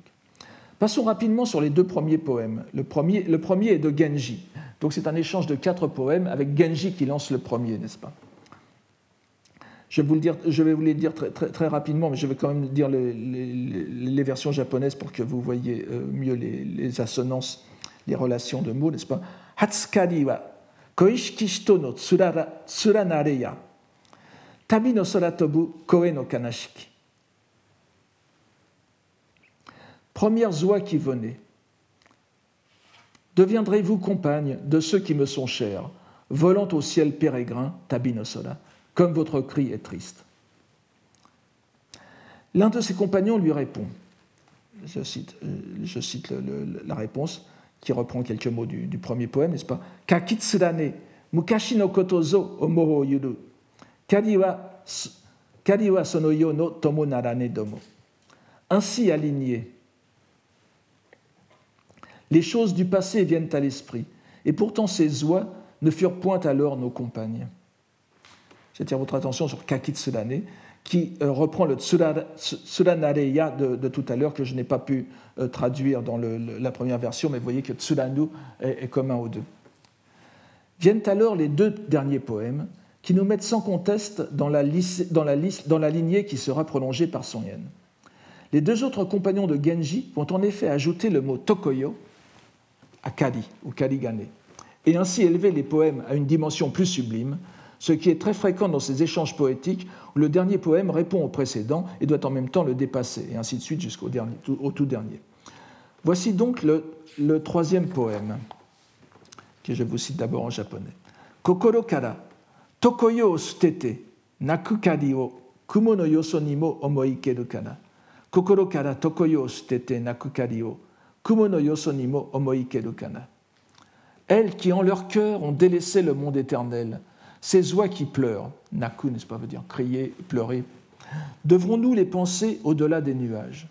Passons rapidement sur les deux premiers poèmes. Le premier, le premier est de Genji. Donc c'est un échange de quatre poèmes avec Genji qui lance le premier, n'est-ce pas? Je vais vous, le dire, je vais vous les dire très, rapidement, mais je vais quand même dire les versions japonaises pour que vous voyez euh, mieux les, assonances, les relations de mots, n'est-ce pas? Hatsukari wa koishiki no tsuranare ya tabi no soratobu koe no kanashiki. Premières oies qui venaient, deviendrez-vous compagne de ceux qui me sont chers, volant au ciel pérégrin, tabi no sora comme votre cri est triste? L'un de ses compagnons lui répond, je cite, euh, je cite la réponse, qui reprend quelques mots du, premier poème, n'est-ce pas? Kakitsurane, mukashi no kotozo omoho yuru, kari wa, sonoyo no tomo narane domo. Ainsi alignés, les choses du passé viennent à l'esprit, et pourtant ces oies ne furent point alors nos compagnes. J'attire votre attention sur Kakitsurane, qui euh, reprend le Tsuranareya de, tout à l'heure, que je n'ai pas pu euh, traduire dans la première version, mais vous voyez que Tsuranu est, commun aux deux. Viennent alors les deux derniers poèmes, qui nous mettent sans conteste dans la, lignée qui sera prolongée par Son Yen. Les deux autres compagnons de Genji vont en effet ajouter le mot Tokoyo à Kari ou et ainsi élever les poèmes à une dimension plus sublime, ce qui est très fréquent dans ces échanges poétiques où le dernier poème répond au précédent et doit en même temps le dépasser, et ainsi de suite jusqu'au au tout dernier. Voici donc le, troisième poème, que je vous cite d'abord en japonais. Kokoro kara, tokoyo o sutete, nakukari o kumo no yoso ni. Kokoro o kumo no. Elles qui en leur cœur ont délaissé le monde éternel, ces oies qui pleurent, naku, n'est-ce pas, veut dire crier, pleurer, devrons-nous les penser au-delà des nuages?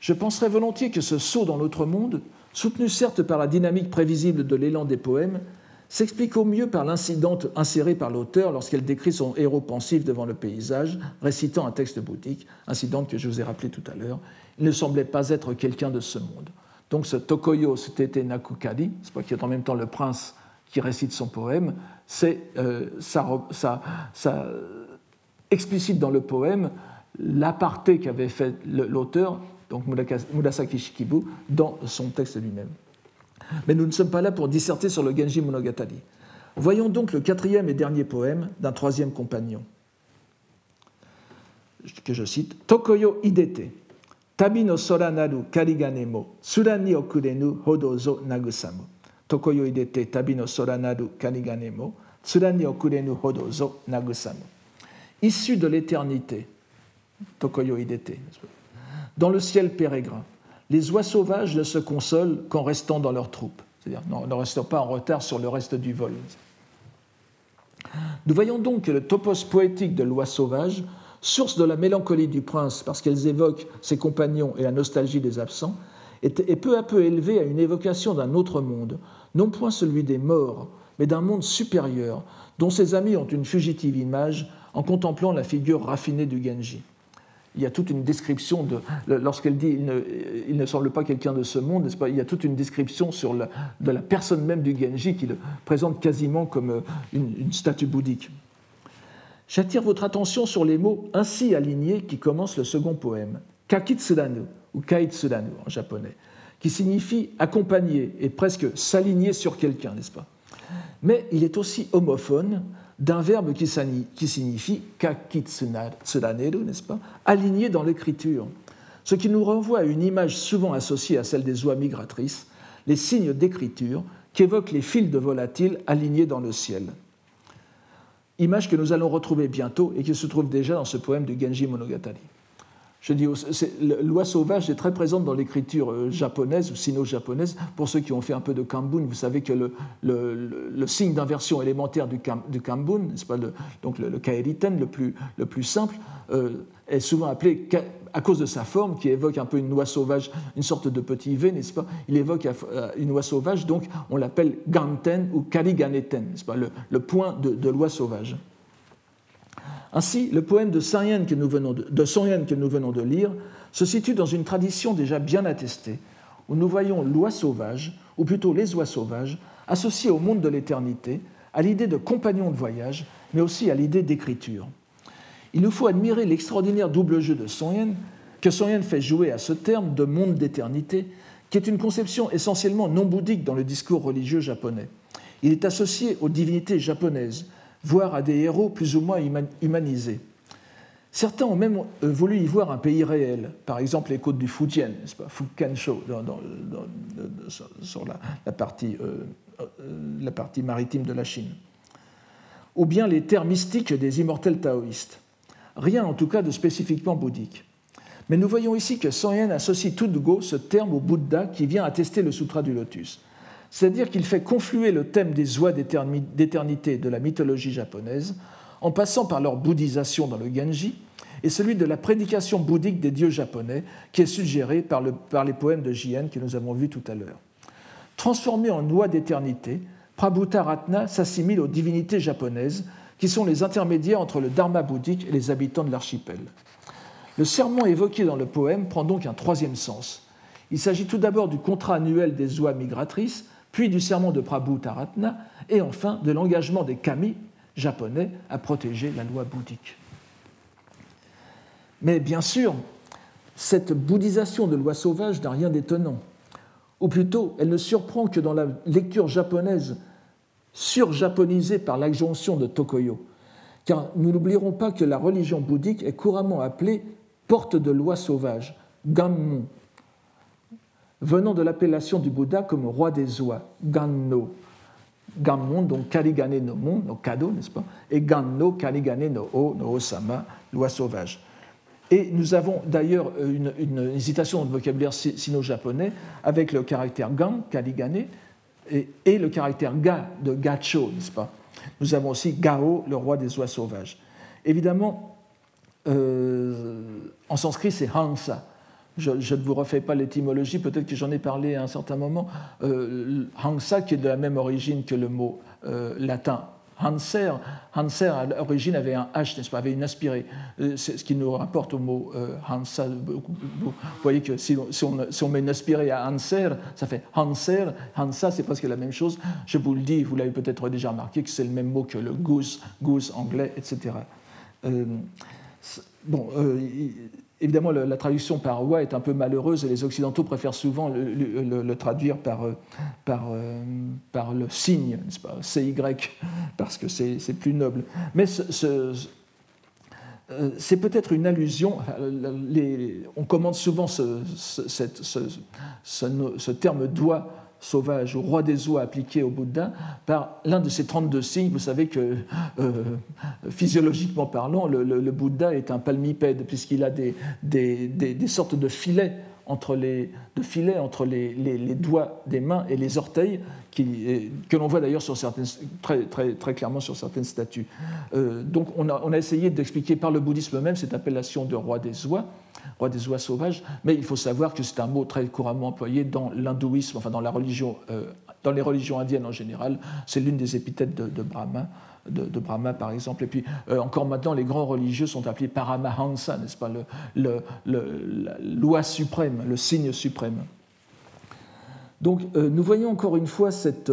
Je penserais volontiers que ce saut dans l'autre monde, soutenu certes par la dynamique prévisible de l'élan des poèmes, s'explique au mieux par l'incident inséré par l'auteur lorsqu'elle décrit son héros pensif devant le paysage, récitant un texte bouddhique, incident que je vous ai rappelé tout à l'heure. Il ne semblait pas être quelqu'un de ce monde. Donc ce Tokoyo Sutete Nakukadi, c'est pas qui est en même temps le prince qui récite son poème, c'est euh, ça, explicite dans le poème l'aparté qu'avait fait l'auteur, donc Murasaki Shikibu, dans son texte lui-même. Mais nous ne sommes pas là pour disserter sur le Genji Monogatari. Voyons donc le quatrième et dernier poème d'un troisième compagnon, que je cite Tokoyo Hidete, Tabi no sora naru karigane mo, surani okurenu hodozo nagusamu. Tokoyo idete tabi no sora naru kanigane mo, tsurani okurenu hodozo nagusamu. Issu de l'éternité, Tokoyo idete, dans le ciel pérégrin, les oies sauvages ne se consolent qu'en restant dans leur troupe, c'est-à-dire ne restant pas en retard sur le reste du vol. Nous voyons donc que le topos poétique de l'oie sauvage, source de la mélancolie du prince parce qu'elles évoquent ses compagnons et la nostalgie des absents, est peu à peu élevé à une évocation d'un autre monde, non point celui des morts, mais d'un monde supérieur, dont ses amis ont une fugitive image en contemplant la figure raffinée du Genji. Il y a toute une description de. Lorsqu'elle dit il ne, semble pas quelqu'un de ce monde, pas, il y a toute une description sur de la personne même du Genji qui le présente quasiment comme euh, une, une statue bouddhique. J'attire votre attention sur les mots ainsi alignés qui commencent le second poème, Kakitsuranu ou kaitsuranu en japonais, qui signifie accompagner et presque s'aligner sur quelqu'un, n'est-ce pas? Mais il est aussi homophone d'un verbe qui, signifie kakitsunaneru, n'est-ce pas? Aligner dans l'écriture. Ce qui nous renvoie à une image souvent associée à celle des oies migratrices, les signes d'écriture qui évoquent les fils de volatiles alignés dans le ciel. Image que nous allons retrouver bientôt et qui se trouve déjà dans ce poème de Genji Monogatari. Je dis, l'oie sauvage est très présente dans l'écriture euh, japonaise ou sino-japonaise. Pour ceux qui ont fait un peu de kambun, vous savez que le, signe d'inversion élémentaire du, du kambun, pas, donc le, kaeriten, le plus, le plus simple, euh, est souvent appelé à cause de sa forme, qui évoque un peu une oie sauvage, une sorte de petit V, n'est-ce pas Il évoque euh, une oie sauvage, donc on l'appelle ganten ou kariganeten, n'est-ce pas le, point de, de l'oie sauvage. Ainsi, le poème de, Son que nous venons de, que nous venons de lire se situe dans une tradition déjà bien attestée, où nous voyons l'oie sauvage, ou plutôt les oies sauvages, associées au monde de l'éternité, à l'idée de compagnon de voyage, mais aussi à l'idée d'écriture. Il nous faut admirer l'extraordinaire double jeu de Son Yen, que Son Yen fait jouer à ce terme de monde d'éternité, qui est une conception essentiellement non bouddhique dans le discours religieux japonais. Il est associé aux divinités japonaises, voire à des héros plus ou moins humanisés. Certains ont même euh, voulu y voir un pays réel, par exemple les côtes du Fujian, pas, Fukansho, sur la, partie, euh, euh, la partie maritime de la Chine, ou bien les terres mystiques des immortels taoïstes. Rien en tout cas de spécifiquement bouddhique. Mais nous voyons ici que Yen associe tout de go ce terme au Bouddha qui vient attester le Sutra du Lotus. C'est-à-dire qu'il fait confluer le thème des oies d'éternité de la mythologie japonaise, en passant par leur bouddhisation dans le Genji, et celui de la prédication bouddhique des dieux japonais, qui est suggéré par, les poèmes de Jien que nous avons vus tout à l'heure. Transformé en oie d'éternité, Prabhuta Ratna s'assimile aux divinités japonaises, qui sont les intermédiaires entre le dharma bouddhique et les habitants de l'archipel. Le serment évoqué dans le poème prend donc un troisième sens. Il s'agit tout d'abord du contrat annuel des oies migratrices, puis du serment de Prabhu Taratna, et enfin de l'engagement des kami japonais à protéger la loi bouddhique. Mais bien sûr, cette bouddhisation de loi sauvage n'a rien d'étonnant. Ou plutôt, elle ne surprend que dans la lecture japonaise surjaponisée par l'adjonction de Tokoyo. Car nous n'oublierons pas que la religion bouddhique est couramment appelée porte de loi sauvage, Gammon, venant de l'appellation du Bouddha comme roi des oies, Ganno. Gammon, donc Karigane no Mon, no Kado, n'est-ce pas? Et Ganno, Karigane no O, no Osama, loi sauvage. Et nous avons d'ailleurs une, hésitation dans le vocabulaire sino-japonais avec le caractère gan, kaligane, et, et, le caractère ga de gacho, n'est-ce pas? Nous avons aussi gao, le roi des oies sauvages. Évidemment, euh, en sanskrit, c'est hansa. Je, ne vous refais pas l'étymologie, peut-être que j'en ai parlé à un certain moment. Euh, hansa, qui est de la même origine que le mot euh, latin Hanser, Hanser à l'origine avait un H, n'est-ce pas, avait une aspirée. Euh, ce qui nous rapporte au mot Hansa. Vous voyez que si on, met une aspirée à Hanser, ça fait Hanser. Hansa, c'est presque la même chose. Je vous le dis, vous l'avez peut-être déjà remarqué, que c'est le même mot que le goose, goose anglais, etc. Bon, Évidemment, la traduction par oie est un peu malheureuse et les Occidentaux préfèrent souvent le, traduire par, euh, euh, par le signe, pas, CY, parce que c'est plus noble. Mais euh, c'est peut-être une allusion, on commande souvent ce, ce terme doigt sauvage ou roi des oies appliqué au Bouddha par l'un de ces 32 signes. Vous savez que, euh, physiologiquement parlant, le, Bouddha est un palmipède puisqu'il a des, sortes de filets entre les, de filets entre les, doigts des mains et les orteils, que l'on voit d'ailleurs très, clairement sur certaines statues. Euh, donc on a, on a essayé d'expliquer par le bouddhisme même cette appellation de roi des oies roi des oies sauvages, mais il faut savoir que c'est un mot très couramment employé dans l'hindouisme, enfin dans, la religion, euh, dans les religions indiennes en général. C'est l'une des épithètes de, Brahma. De, Brahma, par exemple. Et puis, euh, encore maintenant, les grands religieux sont appelés Paramahansa, n'est-ce pas, le, loi suprême, le signe suprême. Donc, euh, nous voyons encore une fois cette,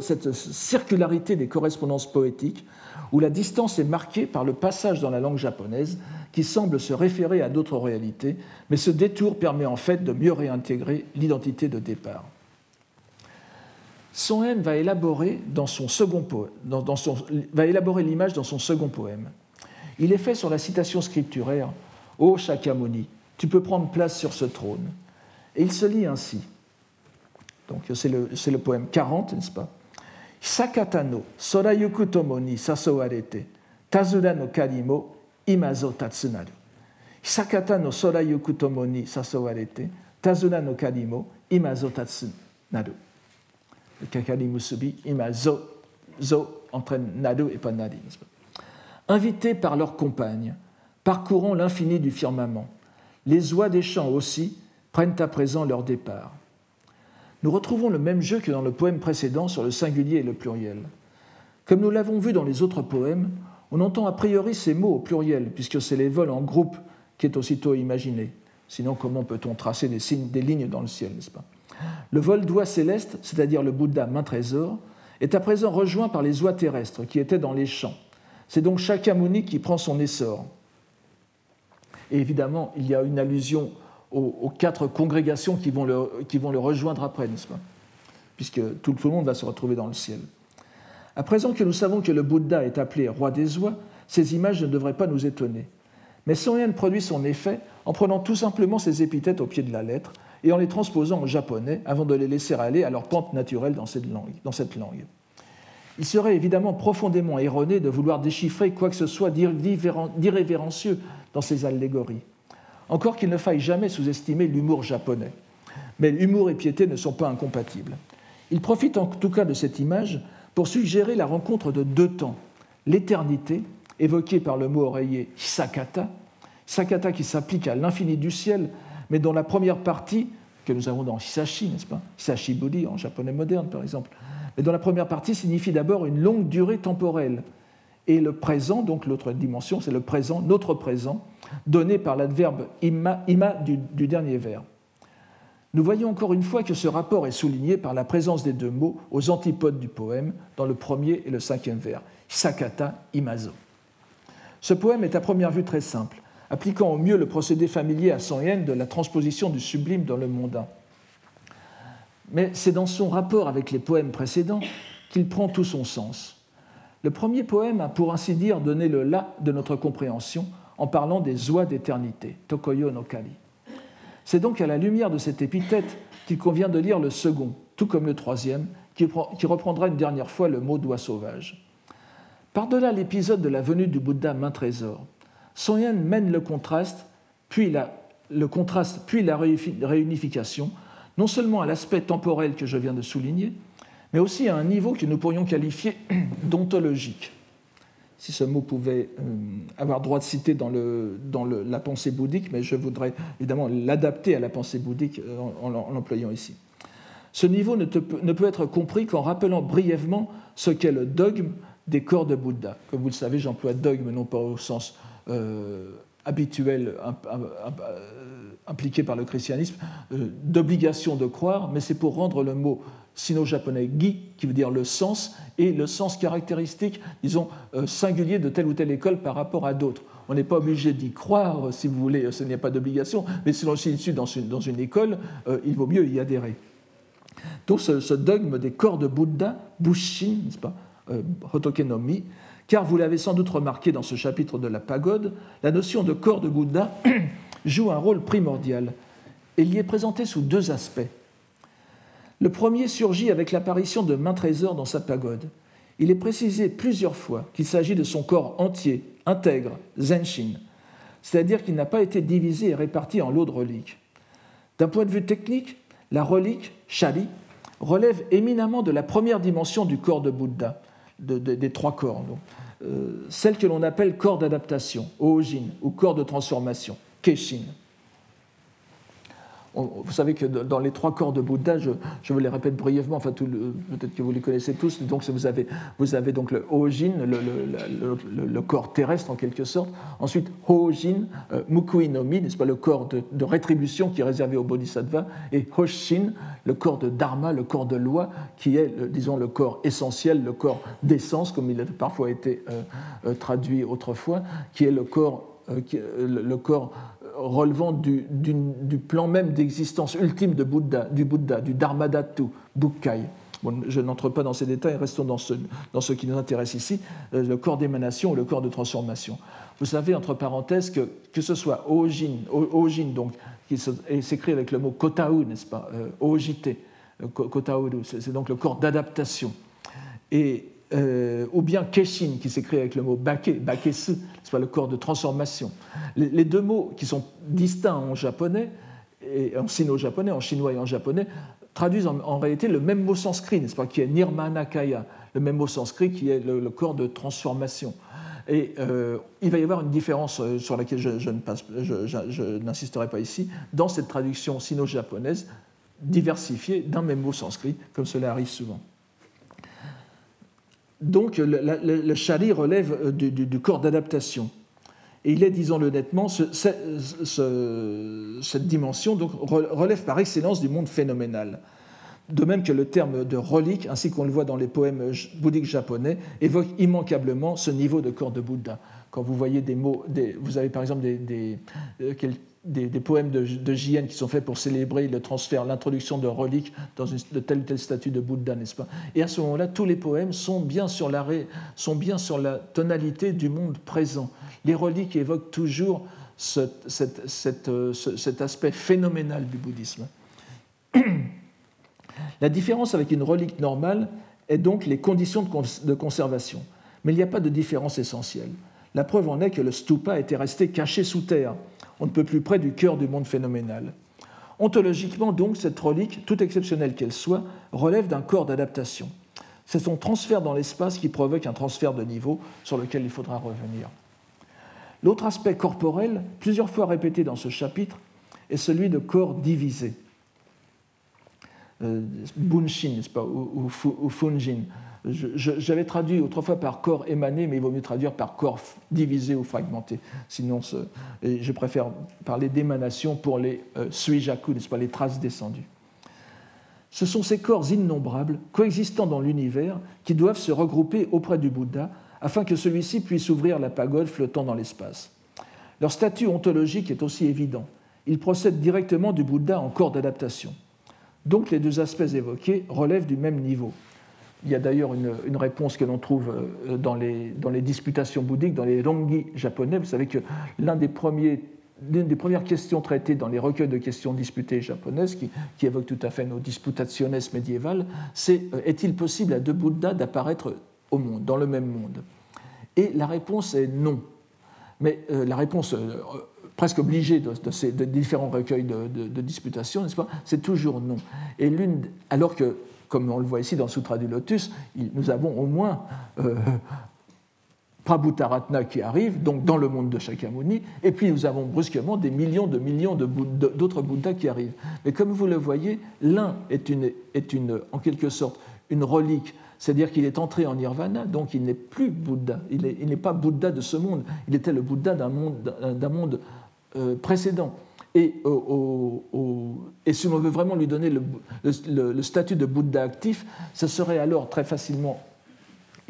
cette, circularité des correspondances poétiques, où la distance est marquée par le passage dans la langue japonaise qui semble se référer à d'autres réalités, mais ce détour permet en fait de mieux réintégrer l'identité de départ. Son N va élaborer, dans son second son, va élaborer l'image dans son second poème. Il est fait sur la citation scripturaire Ô Shakyamuni, tu peux prendre place sur ce trône. Et il se lit ainsi. Donc c'est le, poème 40, n'est-ce pas Sakatano, Sorayuku Tomoni, Sasowarete, Tazura no Karimo, entraîne et pas. Invités par leurs compagnes, parcourant l'infini du firmament. Les oies des champs aussi prennent à présent leur départ. Nous retrouvons le même jeu que dans le poème précédent sur le singulier et le pluriel. Comme nous l'avons vu dans les autres poèmes, on entend a priori ces mots au pluriel, puisque c'est les vols en groupe qui est aussitôt imaginé. Sinon, comment peut-on tracer des, lignes dans le ciel, n'est-ce pas? Le vol d'oie céleste, c'est-à-dire le Bouddha main trésor, est à présent rejoint par les oies terrestres qui étaient dans les champs. C'est donc Shakyamuni qui prend son essor. Et évidemment, il y a une allusion aux, quatre congrégations qui vont, le, rejoindre après, n'est-ce pas? Puisque tout, le monde va se retrouver dans le ciel. À présent que nous savons que le Bouddha est appelé roi des oies, ces images ne devraient pas nous étonner. Mais Son produit son effet en prenant tout simplement ces épithètes au pied de la lettre et en les transposant en japonais avant de les laisser aller à leur pente naturelle dans cette langue. Dans cette langue. Il serait évidemment profondément erroné de vouloir déchiffrer quoi que ce soit d'irrévérencieux dans ces allégories. Encore qu'il ne faille jamais sous-estimer l'humour japonais. Mais l'humour et piété ne sont pas incompatibles. Il profite en tout cas de cette image pour suggérer la rencontre de deux temps, l'éternité, évoquée par le mot oreiller Sakata, Sakata qui s'applique à l'infini du ciel, mais dont la première partie, que nous avons dans Hisashi, n'est-ce pas? Hisashi Bodhi en japonais moderne par exemple, mais dont la première partie signifie d'abord une longue durée temporelle. Et le présent, donc l'autre dimension, c'est le présent, notre présent, donné par l'adverbe ima, du, dernier vers. Nous voyons encore une fois que ce rapport est souligné par la présence des deux mots aux antipodes du poème dans le premier et le cinquième vers, Sakata Imazo. Ce poème est à première vue très simple, appliquant au mieux le procédé familier à son yen de la transposition du sublime dans le mondain. Mais c'est dans son rapport avec les poèmes précédents qu'il prend tout son sens. Le premier poème a pour ainsi dire donné le la de notre compréhension en parlant des oies d'éternité, Tokoyo no Kali. C'est donc à la lumière de cette épithète qu'il convient de lire le second, tout comme le troisième, qui reprendra une dernière fois le mot d'oie sauvage. Par-delà l'épisode de la venue du Bouddha main trésor, Son Yen mène le contraste, puis le contraste, puis la réunification, non seulement à l'aspect temporel que je viens de souligner, mais aussi à un niveau que nous pourrions qualifier d'ontologique si ce mot pouvait euh, avoir droit de citer dans, la pensée bouddhique, mais je voudrais évidemment l'adapter à la pensée bouddhique euh, en, l'employant ici. Ce niveau ne, ne peut être compris qu'en rappelant brièvement ce qu'est le dogme des corps de Bouddha. Comme vous le savez, j'emploie dogme non pas au sens euh, habituel impliqué par le christianisme, d'obligation de croire, mais c'est pour rendre le mot sino-japonais gi, qui veut dire le sens, et le sens caractéristique, disons, euh, singulier de telle ou telle école par rapport à d'autres. On n'est pas obligé d'y croire, si vous voulez, ce n'est pas d'obligation, mais si l'on issu dans une, école, euh, il vaut mieux y adhérer. Donc ce, dogme des corps de Bouddha, Bushin, n'est-ce pas, euh, Hotokenomi, car vous l'avez sans doute remarqué dans ce chapitre de la pagode, la notion de corps de Bouddha joue un rôle primordial. Et il y est présenté sous deux aspects. Le premier surgit avec l'apparition de main trésor dans sa pagode. Il est précisé plusieurs fois qu'il s'agit de son corps entier, intègre, zenshin, c'est-à-dire qu'il n'a pas été divisé et réparti en lots de reliques. D'un point de vue technique, la relique, shari, relève éminemment de la première dimension du corps de Bouddha, des trois corps, euh, celle que l'on appelle corps d'adaptation, Oojin, ou corps de transformation, Keshin vous savez que dans les trois corps de Bouddha, je, vous les répète brièvement, enfin peut-être que vous les connaissez tous, donc vous avez, vous avez donc le Hojin, le, corps terrestre en quelque sorte, ensuite Hojin, euh, Mukuinomi, n'est-ce pas, le corps de, rétribution qui est réservé au Bodhisattva, et Hoshin, le corps de Dharma, le corps de loi, qui est, disons, le corps essentiel, le corps d'essence, comme il a parfois été euh, euh, traduit autrefois, qui est le corps, le corps relevant du, plan même d'existence ultime de Bouddha, du Bouddha, du Dharmadhatu, Bukkai. je n'entre pas dans ces détails, restons dans ce, dans ce qui nous intéresse ici, euh, le corps d'émanation ou le corps de transformation. Vous savez, entre parenthèses, que, que ce soit Ojin, Ojin donc, qui s'écrit avec le mot Kotau, n'est-ce pas euh, Ojite, euh, c'est donc le corps d'adaptation. Et ou bien keshin, qui s'écrit avec le mot bake, bakesu, soit le corps de transformation. Les, deux mots qui sont distincts en japonais, et en sino-japonais, en chinois et en japonais, traduisent en, réalité le même mot sanskrit, n'est-ce pas, qui est nirmanakaya, le même mot sanskrit qui est le, corps de transformation. Et euh, il va y avoir une différence euh, sur laquelle je, je n'insisterai pas ici, dans cette traduction sino-japonaise diversifiée d'un même mot sanskrit, comme cela arrive souvent. Donc le, chari relève euh, du, corps d'adaptation. Et il est, disons-le nettement, cette dimension relève par excellence du monde phénoménal. de même que le terme de relique, ainsi qu'on le voit dans les poèmes bouddhiques japonais, évoque immanquablement ce niveau de corps de Bouddha. Quand vous voyez des mots, vous avez par exemple des, euh, des, poèmes de, de qui sont faits pour célébrer le transfert, l'introduction de reliques dans une, de telle ou telle statue de Bouddha, n'est-ce pas? Et à ce moment-là, tous les poèmes sont bien, sur la, sont bien sur la tonalité du monde présent. Les reliques évoquent toujours euh, cet aspect phénoménal du bouddhisme. La différence avec une relique normale est donc les conditions de conservation. Mais il n'y a pas de différence essentielle. La preuve en est que le stupa était resté caché sous terre. On ne peut plus près du cœur du monde phénoménal. Ontologiquement, donc, cette relique, toute exceptionnelle qu'elle soit, relève d'un corps d'adaptation. C'est son transfert dans l'espace qui provoque un transfert de niveau sur lequel il faudra revenir. L'autre aspect corporel, plusieurs fois répété dans ce chapitre, est celui de corps divisé. Euh, bunshin, n'est-ce pas, ou, funjin. J'avais traduit autrefois par corps émané, mais il vaut mieux traduire par corps divisé ou fragmenté. Sinon, je préfère parler d'émanation pour les euh, suijaku, n'est-ce pas, les traces descendues. Ce sont ces corps innombrables, coexistant dans l'univers, qui doivent se regrouper auprès du Bouddha afin que celui-ci puisse ouvrir la pagode flottant dans l'espace. Leur statut ontologique est aussi évident. Ils procèdent directement du Bouddha en corps d'adaptation. Donc les deux aspects évoqués relèvent du même niveau. Il y a d'ailleurs une, réponse que l'on trouve euh, dans les, dans les, disputations bouddhiques, dans les rongi japonais. Vous savez que l'un des premiers l'une des premières questions traitées dans les recueils de questions disputées japonaises, qui, qui évoquent tout à fait nos disputationes médiévales, c'est euh, est-il possible à deux Bouddhas d'apparaître au monde, dans le même monde? Et la réponse est non. Mais euh, la réponse presque obligé de, ces différents recueils de, de, disputations, n'est-ce pas? C'est toujours non. Et l'une, alors que, comme on le voit ici dans Sutra du Lotus, nous avons au moins euh, qui arrive, donc dans le monde de Shakyamuni, et puis nous avons brusquement des millions de millions d'autres Bouddhas qui arrivent. Mais comme vous le voyez, l'un est, une, en quelque sorte une relique c'est-à-dire qu'il est entré en nirvana, donc il n'est plus Bouddha. Il n'est pas Bouddha de ce monde. Il était le Bouddha d'un monde, monde euh, précédent. Et, si on veut vraiment lui donner le, le, statut de Bouddha actif, ce serait alors très facilement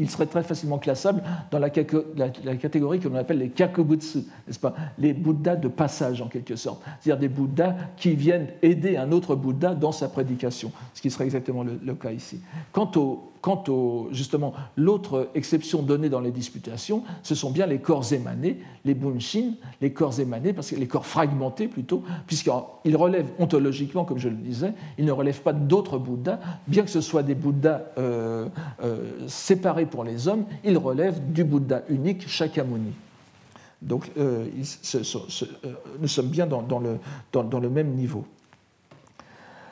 il serait très facilement classable dans la, catégorie que l'on appelle les kakobutsu, n'est-ce pas? Les Bouddhas de passage en quelque sorte, c'est-à-dire des Bouddhas qui viennent aider un autre Bouddha dans sa prédication, ce qui serait exactement le, cas ici. Quant au, quant au justement l'autre exception donnée dans les disputations, ce sont bien les corps émanés, les bunshin, les corps émanés, parce que les corps fragmentés plutôt, puisqu'ils relèvent ontologiquement, comme je le disais, ils ne relèvent pas d'autres Bouddhas, bien que ce soit des Bouddhas euh, euh, séparés pour les hommes, il relève du Bouddha unique Shakyamuni. Donc euh, nous sommes bien dans, le, même niveau.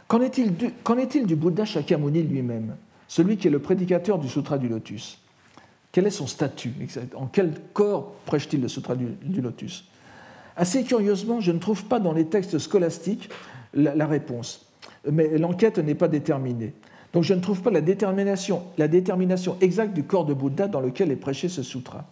Qu'en est-il du, du, Bouddha Shakyamuni lui-même, celui qui est le prédicateur du Sutra du Lotus Quel est son statut En quel corps prêche-t-il le Sutra du, Lotus? Assez curieusement, je ne trouve pas dans les textes scolastiques la réponse, mais l'enquête n'est pas déterminée. Donc je ne trouve pas la détermination, la détermination exacte du corps de Bouddha dans lequel est prêché ce sutra.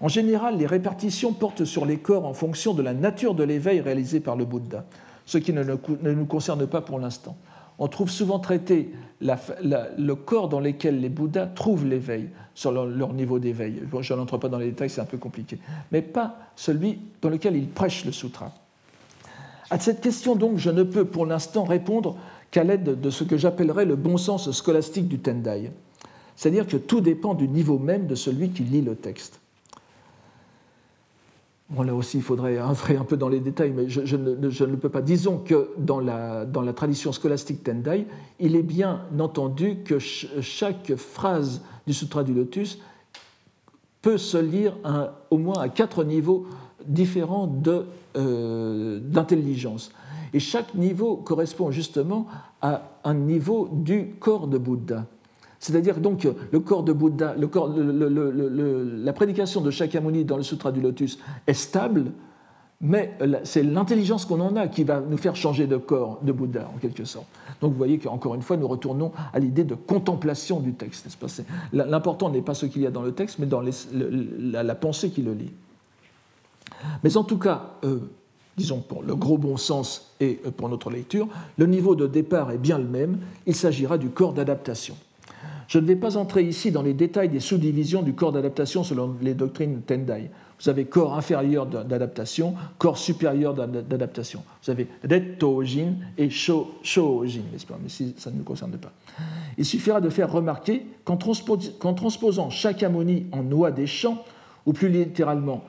En général, les répartitions portent sur les corps en fonction de la nature de l'éveil réalisé par le Bouddha, ce qui ne, nous concerne pas pour l'instant. On trouve souvent traité le corps dans lequel les Bouddhas trouvent l'éveil, sur leur, niveau d'éveil. je n'entre pas dans les détails, c'est un peu compliqué. Mais pas celui dans lequel ils prêchent le sutra. À cette question, donc, je ne peux pour l'instant répondre qu'à l'aide de ce que j'appellerais le bon sens scolastique du Tendai. C'est-à-dire que tout dépend du niveau même de celui qui lit le texte. Bon, là aussi, il faudrait entrer un peu dans les détails, mais je, ne, peux pas. Disons que dans la, dans la tradition scolastique Tendai, il est bien entendu que chaque phrase du Sutra du Lotus peut se lire au moins à quatre niveaux différents euh, d'intelligence. Et chaque niveau correspond justement à un niveau du corps de Bouddha. C'est-à-dire donc le corps de Bouddha, la prédication de Shakyamuni dans le Sutra du Lotus est stable, mais c'est l'intelligence qu'on en a qui va nous faire changer de corps de Bouddha, en quelque sorte. Donc vous voyez qu'encore une fois, nous retournons à l'idée de contemplation du texte. L'important n'est pas ce qu'il y a dans le texte, mais dans la, pensée qui le lit. Mais en tout cas, euh, disons pour le gros bon sens et pour notre lecture, le niveau de départ est bien le même, il s'agira du corps d'adaptation. Je ne vais pas entrer ici dans les détails des sous-divisions du corps d'adaptation selon les doctrines Tendai. Vous avez corps inférieur d'adaptation, corps supérieur d'adaptation. Vous avez Rettojin et pas? Mais ça ne nous concerne pas. Il suffira de faire remarquer qu'en transposant Shakyamuni en oie des champs, ou plus littéralement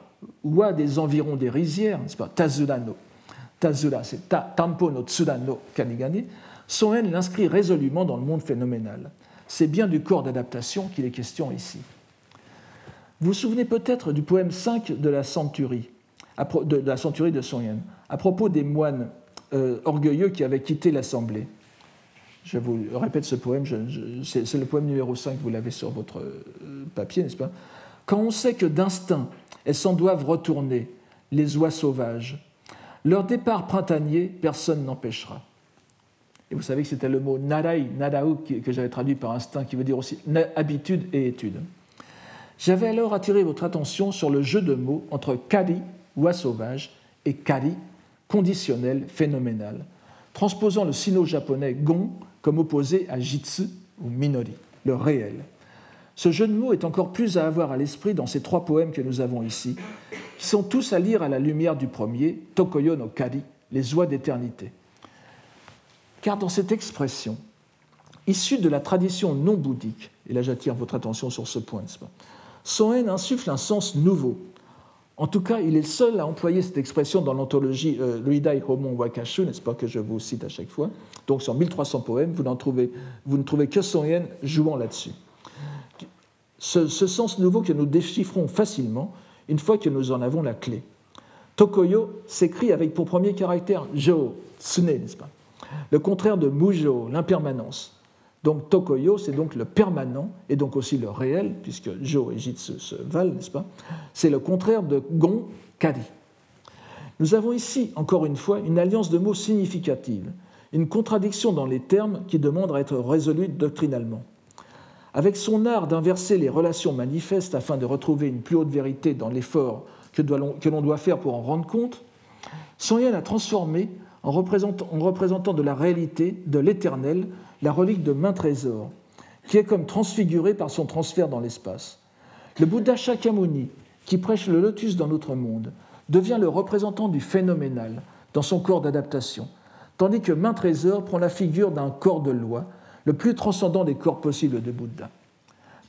oie des environs des rizières, n'est-ce pas? Tazura no. Tazura, c'est Tampo no Tsura no Kanigane. Soen l'inscrit résolument dans le monde phénoménal c'est bien du corps d'adaptation qu'il est question ici. Vous vous souvenez peut-être du poème 5 de la Centurie, de la Centurie de Yen, à propos des moines euh, orgueilleux qui avaient quitté l'assemblée. Je vous répète ce poème, c'est le poème numéro 5, vous l'avez sur votre euh, papier, n'est-ce pas? Quand on sait que d'instinct, elles s'en doivent retourner, les oies sauvages, leur départ printanier, personne n'empêchera. Et vous savez que c'était le mot narai, narau, que j'avais traduit par instinct, qui veut dire aussi habitude et étude. J'avais alors attiré votre attention sur le jeu de mots entre kari, oie sauvage, et kari, conditionnel, phénoménal, transposant le sino-japonais gon comme opposé à jitsu ou minori, le réel. Ce jeu de mots est encore plus à avoir à l'esprit dans ces trois poèmes que nous avons ici, qui sont tous à lire à la lumière du premier, Tokoyo no Kari, les oies d'éternité. Car dans cette expression, issue de la tradition non bouddhique, et là j'attire votre attention sur ce point, Soen insuffle un sens nouveau. En tout cas, il est le seul à employer cette expression dans l'anthologie euh, Luidai Homon Wakashu, n'est-ce pas, que je vous cite à chaque fois. Donc sur 1300 poèmes, vous, vous ne trouvez que Soen jouant là-dessus. Ce, ce, sens nouveau que nous déchiffrons facilement une fois que nous en avons la clé. Tokoyo s'écrit avec pour premier caractère Jo, Tsune, n'est-ce pas le contraire de Mujo, l'impermanence. Donc Tokoyo, c'est donc le permanent et donc aussi le réel, puisque Jo et Jitsu se valent, n'est-ce pas? C'est le contraire de Gon, Kari. Nous avons ici, encore une fois, une alliance de mots significative, une contradiction dans les termes qui demande à être résolue doctrinalement. Avec son art d'inverser les relations manifestes afin de retrouver une plus haute vérité dans l'effort que l'on doit faire pour en rendre compte, Son Yen a transformé en représentant, de la réalité, de l'éternel, la relique de main trésor, qui est comme transfigurée par son transfert dans l'espace. Le Bouddha Shakyamuni, qui prêche le lotus dans notre monde, devient le représentant du phénoménal dans son corps d'adaptation, tandis que main trésor prend la figure d'un corps de loi, le plus transcendant des corps possibles de Bouddha.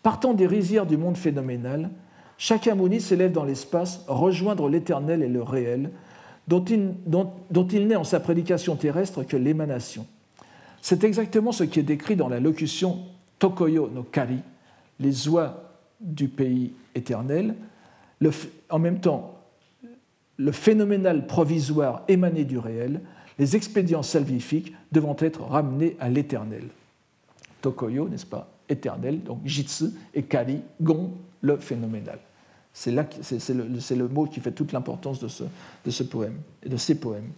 Partant des rizières du monde phénoménal, Shakyamuni s'élève dans l'espace, rejoindre l'éternel et le réel, dont il, n'est en sa prédication terrestre que l'émanation. C'est exactement ce qui est décrit dans la locution Tokoyo no Kari, les oies du pays éternel, en même temps le phénoménal provisoire émané du réel, les expédients salvifiques devant être ramenés à l'éternel. Tokoyo, n'est-ce pas, éternel, donc Jitsu, et Kari, Gon, le phénoménal. C'est, le, mot qui fait toute l'importance de ce, poème et de ces poèmes.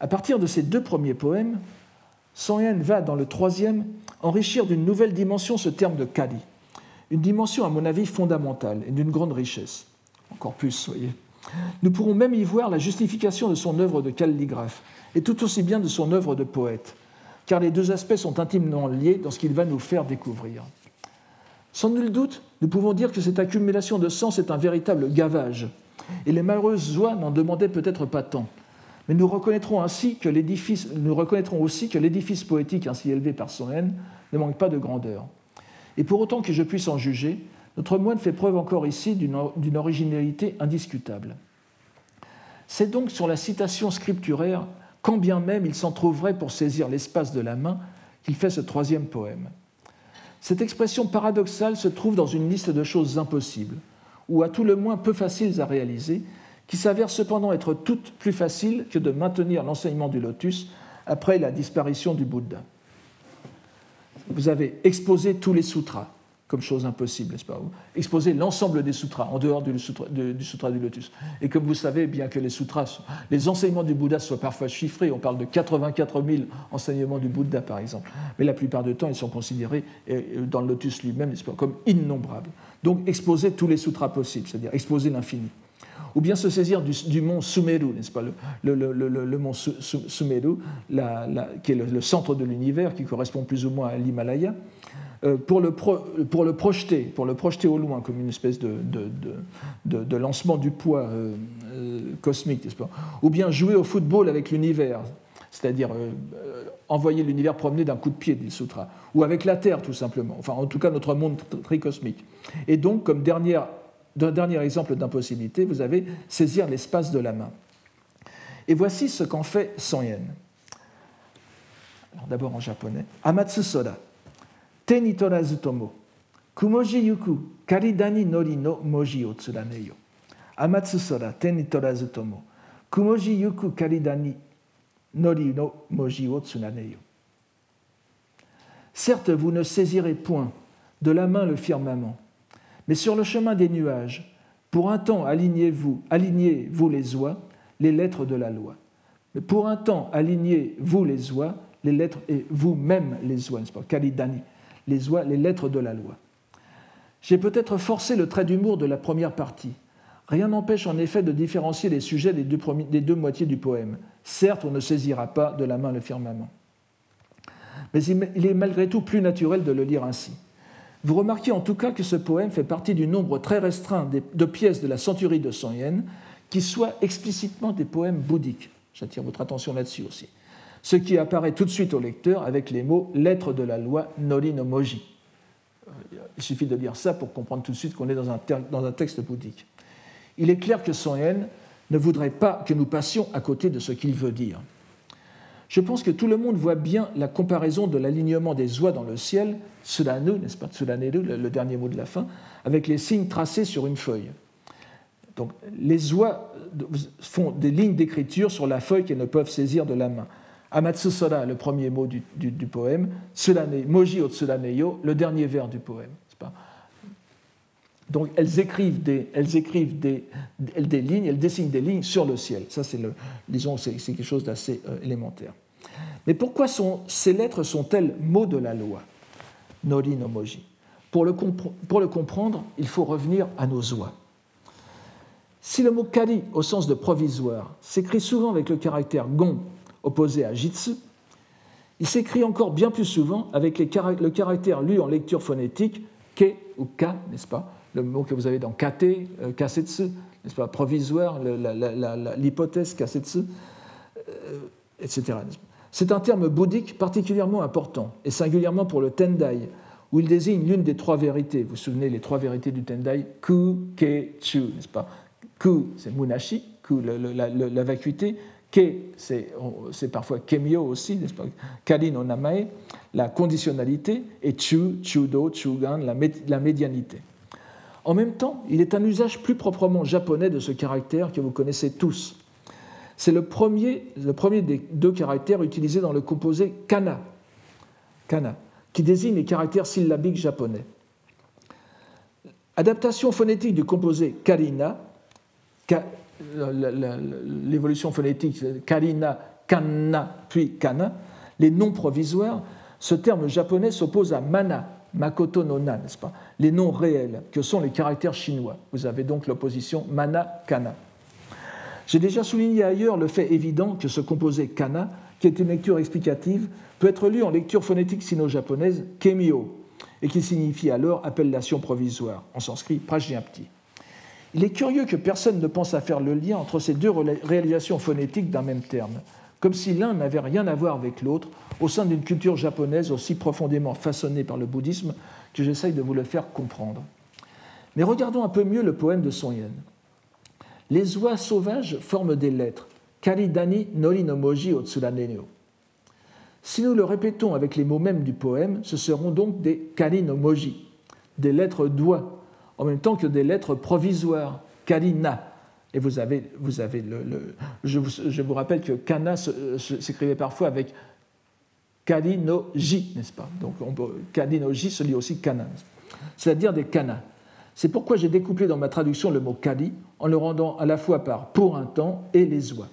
À partir de ces deux premiers poèmes, Yen va, dans le troisième, enrichir d'une nouvelle dimension ce terme de Kali, une dimension, à mon avis, fondamentale et d'une grande richesse. Encore plus, voyez. Nous pourrons même y voir la justification de son œuvre de calligraphe, et tout aussi bien de son œuvre de poète, car les deux aspects sont intimement liés dans ce qu'il va nous faire découvrir. Sans nul doute, nous pouvons dire que cette accumulation de sens est un véritable gavage, et les malheureuses oies n'en demandaient peut-être pas tant. Mais nous reconnaîtrons, ainsi que nous reconnaîtrons aussi que l'édifice poétique ainsi élevé par son haine ne manque pas de grandeur. Et pour autant que je puisse en juger, notre moine fait preuve encore ici d'une originalité indiscutable. C'est donc sur la citation scripturaire, quand bien même il s'en trouverait pour saisir l'espace de la main, qu'il fait ce troisième poème. Cette expression paradoxale se trouve dans une liste de choses impossibles, ou à tout le moins peu faciles à réaliser, qui s'avèrent cependant être toutes plus faciles que de maintenir l'enseignement du lotus après la disparition du Bouddha. Vous avez exposé tous les sutras, comme chose impossible, n'est-ce pas? Exposer l'ensemble des sutras en dehors du sutra, du lotus. Et comme vous savez, bien que les sutras, les enseignements du Bouddha soient parfois chiffrés, on parle de 84 000 enseignements du Bouddha par exemple, mais la plupart du temps ils sont considérés dans le lotus lui-même comme innombrables. Donc exposer tous les sutras possibles, c'est-à-dire exposer l'infini. ou bien se saisir du, mont Sumeru, n'est-ce pas, le, mont Sumeru, qui est le, centre de l'univers, qui correspond plus ou moins à l'Himalaya, euh, pour, le pour le projeter, pour le projeter au loin comme une espèce de, lancement du poids euh, euh, cosmique, ou bien jouer au football avec l'univers, c'est-à-dire envoyer l'univers promener d'un coup de pied, dit Sutra, ou avec la Terre tout simplement, enfin en tout cas notre monde très cosmique. Et donc, comme dernier exemple d'impossibilité, vous avez saisir l'espace de la main. Et voici ce qu'en fait Son Yen. D'abord en japonais. Amatsu soda. Te ni torazu tomo. Kumoji yuku. Karidani nori no moji o tsuraneyo. Amatsu soda. Te ni torazu tomo. Kumoji yuku karidani nori no moji o tsuraneyo. Certes, vous ne saisirez point de la main le firmament mais sur le chemin des nuages, pour un temps alignez-vous, alignez-vous les oies, les lettres de la loi. Mais pour un temps alignez-vous les oies, les lettres et vous-même les oies, n'est-ce pas? Kalidani, les lettres de la loi. J'ai peut-être forcé le trait d'humour de la première partie. Rien n'empêche en effet de différencier les sujets des deux, des deux moitiés du poème. Certes, on ne saisira pas de la main le firmament. Mais il est malgré tout plus naturel de le lire ainsi. Vous remarquez en tout cas que ce poème fait partie du nombre très restreint de pièces de la centurie de Son Yen qui soient explicitement des poèmes bouddhiques. J'attire votre attention là-dessus aussi. Ce qui apparaît tout de suite au lecteur avec les mots lettre de la loi Nori no Moji. Euh, il suffit de lire ça pour comprendre tout de suite qu'on est dans un, dans un texte bouddhique. Il est clair que Son ne voudrait pas que nous passions à côté de ce qu'il veut dire. Je pense que tout le monde voit bien la comparaison de l'alignement des oies dans le ciel, Tsuranu, n'est-ce pas, Tsuraneru, le dernier mot de la fin, avec les signes tracés sur une feuille. Donc les oies font des lignes d'écriture sur la feuille qu'elles ne peuvent saisir de la main. Amatsu le premier mot du, poème, Moji o Tsuraneyo, le dernier vers du poème. Pas? Donc elles écrivent, des, elles écrivent des, des, lignes, elles dessinent des lignes sur le ciel. Ça, c'est, c'est, quelque chose d'assez euh, élémentaire. Mais pourquoi sont, ces lettres sont-elles mots de la loi? Nori no moji. Pour le, pour le comprendre, il faut revenir à nos oies. Si le mot kari, au sens de provisoire, s'écrit souvent avec le caractère gon opposé à jitsu, il s'écrit encore bien plus souvent avec le caractère lu en lecture phonétique ke ou ka, n'est-ce pas, le mot que vous avez dans kate, euh, kasetsu, n'est-ce pas, provisoire, l'hypothèse kasetsu, euh, etc. C'est un terme bouddhique particulièrement important, et singulièrement pour le Tendai, où il désigne l'une des trois vérités. Vous vous souvenez les trois vérités du Tendai? Ku, Ke, Chu, n'est-ce pas? Ku, c'est Munashi, Ku, la, vacuité. Ke, c'est parfois Kemyo aussi, n'est-ce pas? La conditionnalité, et Chu, Chudo, Chugan, la médianité. En même temps, il est un usage plus proprement japonais de ce caractère que vous connaissez tous. C'est le premier, le premier des deux caractères utilisés dans le composé kana, kana, qui désigne les caractères syllabiques japonais. Adaptation phonétique du composé karina, l'évolution phonétique karina, kanna, puis kana, les noms provisoires, ce terme japonais s'oppose à mana, makoto no na, n'est-ce pas? Les noms réels, que sont les caractères chinois. Vous avez donc l'opposition mana-kana. J'ai déjà souligné ailleurs le fait évident que ce composé kana, qui est une lecture explicative, peut être lu en lecture phonétique sino-japonaise kemio, et qui signifie alors appellation provisoire, en sanskrit prajnapti. Il est curieux que personne ne pense à faire le lien entre ces deux réalisations phonétiques d'un même terme, comme si l'un n'avait rien à voir avec l'autre au sein d'une culture japonaise aussi profondément façonnée par le bouddhisme que j'essaye de vous le faire comprendre. Mais regardons un peu mieux le poème de Son Yen. Les oies sauvages forment des lettres. Karidani nori no moji Si nous le répétons avec les mots mêmes du poème, ce seront donc des kari des lettres d'oie, en même temps que des lettres provisoires, karina. Et vous avez, vous avez le, je, vous, rappelle que kana s'écrivait parfois avec kari no ji, n'est-ce pas? Donc ji se lit aussi kana, c'est-à-dire des kanas. C'est pourquoi j'ai découplé dans ma traduction le mot kali en le rendant à la fois par pour un temps et les oies.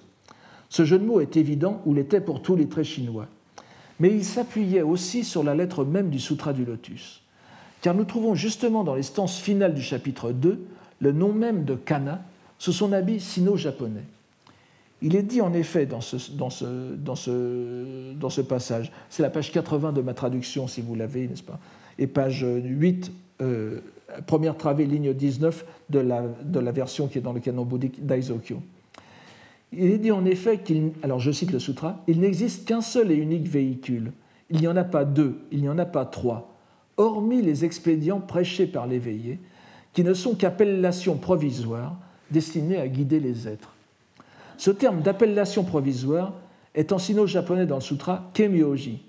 Ce jeu de mots est évident ou l'était pour tous les traits chinois, mais il s'appuyait aussi sur la lettre même du Sutra du Lotus, car nous trouvons justement dans les stances finales du chapitre 2 le nom même de Kana sous son habit sino-japonais. Il est dit en effet dans ce, passage, c'est la page 80 de ma traduction si vous l'avez, n'est-ce pas Et page 8, euh, première travée, ligne 19 de la, de la version qui est dans le canon bouddhique d'Aizokyo. Il est dit en effet qu'il, alors je cite le sutra, il n'existe qu'un seul et unique véhicule. Il n'y en a pas deux, il n'y en a pas trois, hormis les expédients prêchés par l'éveillé, qui ne sont qu'appellations provisoires destinées à guider les êtres. Ce terme d'appellation provisoire est en sino-japonais dans le sutra Kemyoji.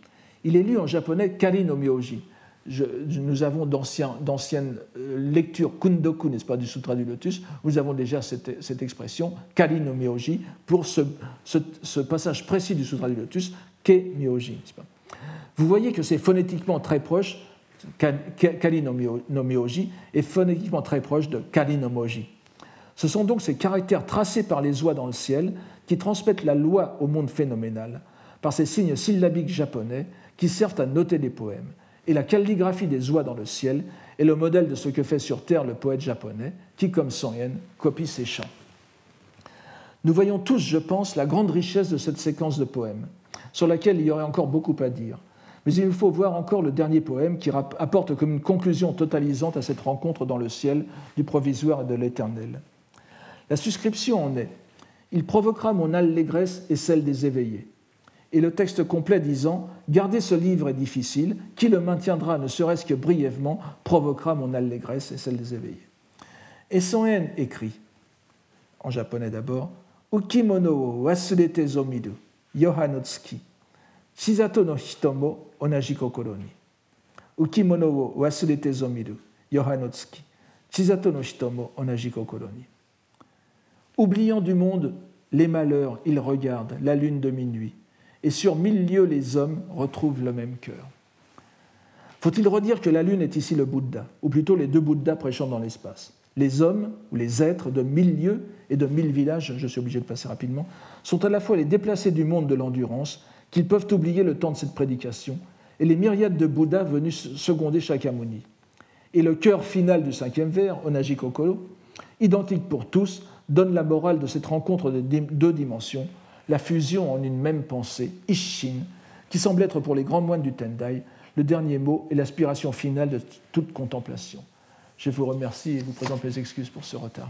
Il est lu en japonais Kari no Myoji. nous avons d'anciennes euh, lectures kundoku, n'est-ce pas, du Sutra du Lotus, nous avons déjà cette, expression Kari no Myoji pour ce, passage précis du Sutra du Lotus, Ke Myoji. Vous voyez que c'est phonétiquement très proche, Kari no Myoji est phonétiquement très proche de Kari no Moji. Ce sont donc ces caractères tracés par les oies dans le ciel qui transmettent la loi au monde phénoménal, par ces signes syllabiques japonais qui servent à noter des poèmes. Et la calligraphie des oies dans le ciel est le modèle de ce que fait sur Terre le poète japonais, qui, comme Yen, copie ses chants. Nous voyons tous, je pense, la grande richesse de cette séquence de poèmes, sur laquelle il y aurait encore beaucoup à dire. Mais il faut voir encore le dernier poème qui apporte comme une conclusion totalisante à cette rencontre dans le ciel du provisoire et de l'éternel. La suscription en est Il provoquera mon allégresse et celle des éveillés. Et le texte complet disant Garder ce livre est difficile, qui le maintiendra ne serait-ce que brièvement provoquera mon allégresse et celle des éveillés. Et son haine écrit, en japonais d'abord Ukimono zomiru, yohanotsuki, shizato no hitomo onaji kokoro ni. Ukimono wo wasurete zomiru, yohanotsuki, shizato no hitomo onaji kokoro ni. Oubliant du monde les malheurs, il regarde la lune de minuit, et sur mille lieues les hommes retrouvent le même cœur. Faut-il redire que la lune est ici le Bouddha, ou plutôt les deux Bouddhas prêchant dans l'espace? Les hommes, ou les êtres de mille lieues et de mille villages, je suis obligé de passer rapidement, sont à la fois les déplacés du monde de l'endurance, qu'ils peuvent oublier le temps de cette prédication, et les myriades de Bouddhas venus seconder Shakyamuni. Et le cœur final du cinquième vers, Onaji Kokoro, identique pour tous, donne la morale de cette rencontre de deux dimensions, la fusion en une même pensée, Ishin, qui semble être pour les grands moines du Tendai le dernier mot et l'aspiration finale de toute contemplation. Je vous remercie et vous présente mes excuses pour ce retard.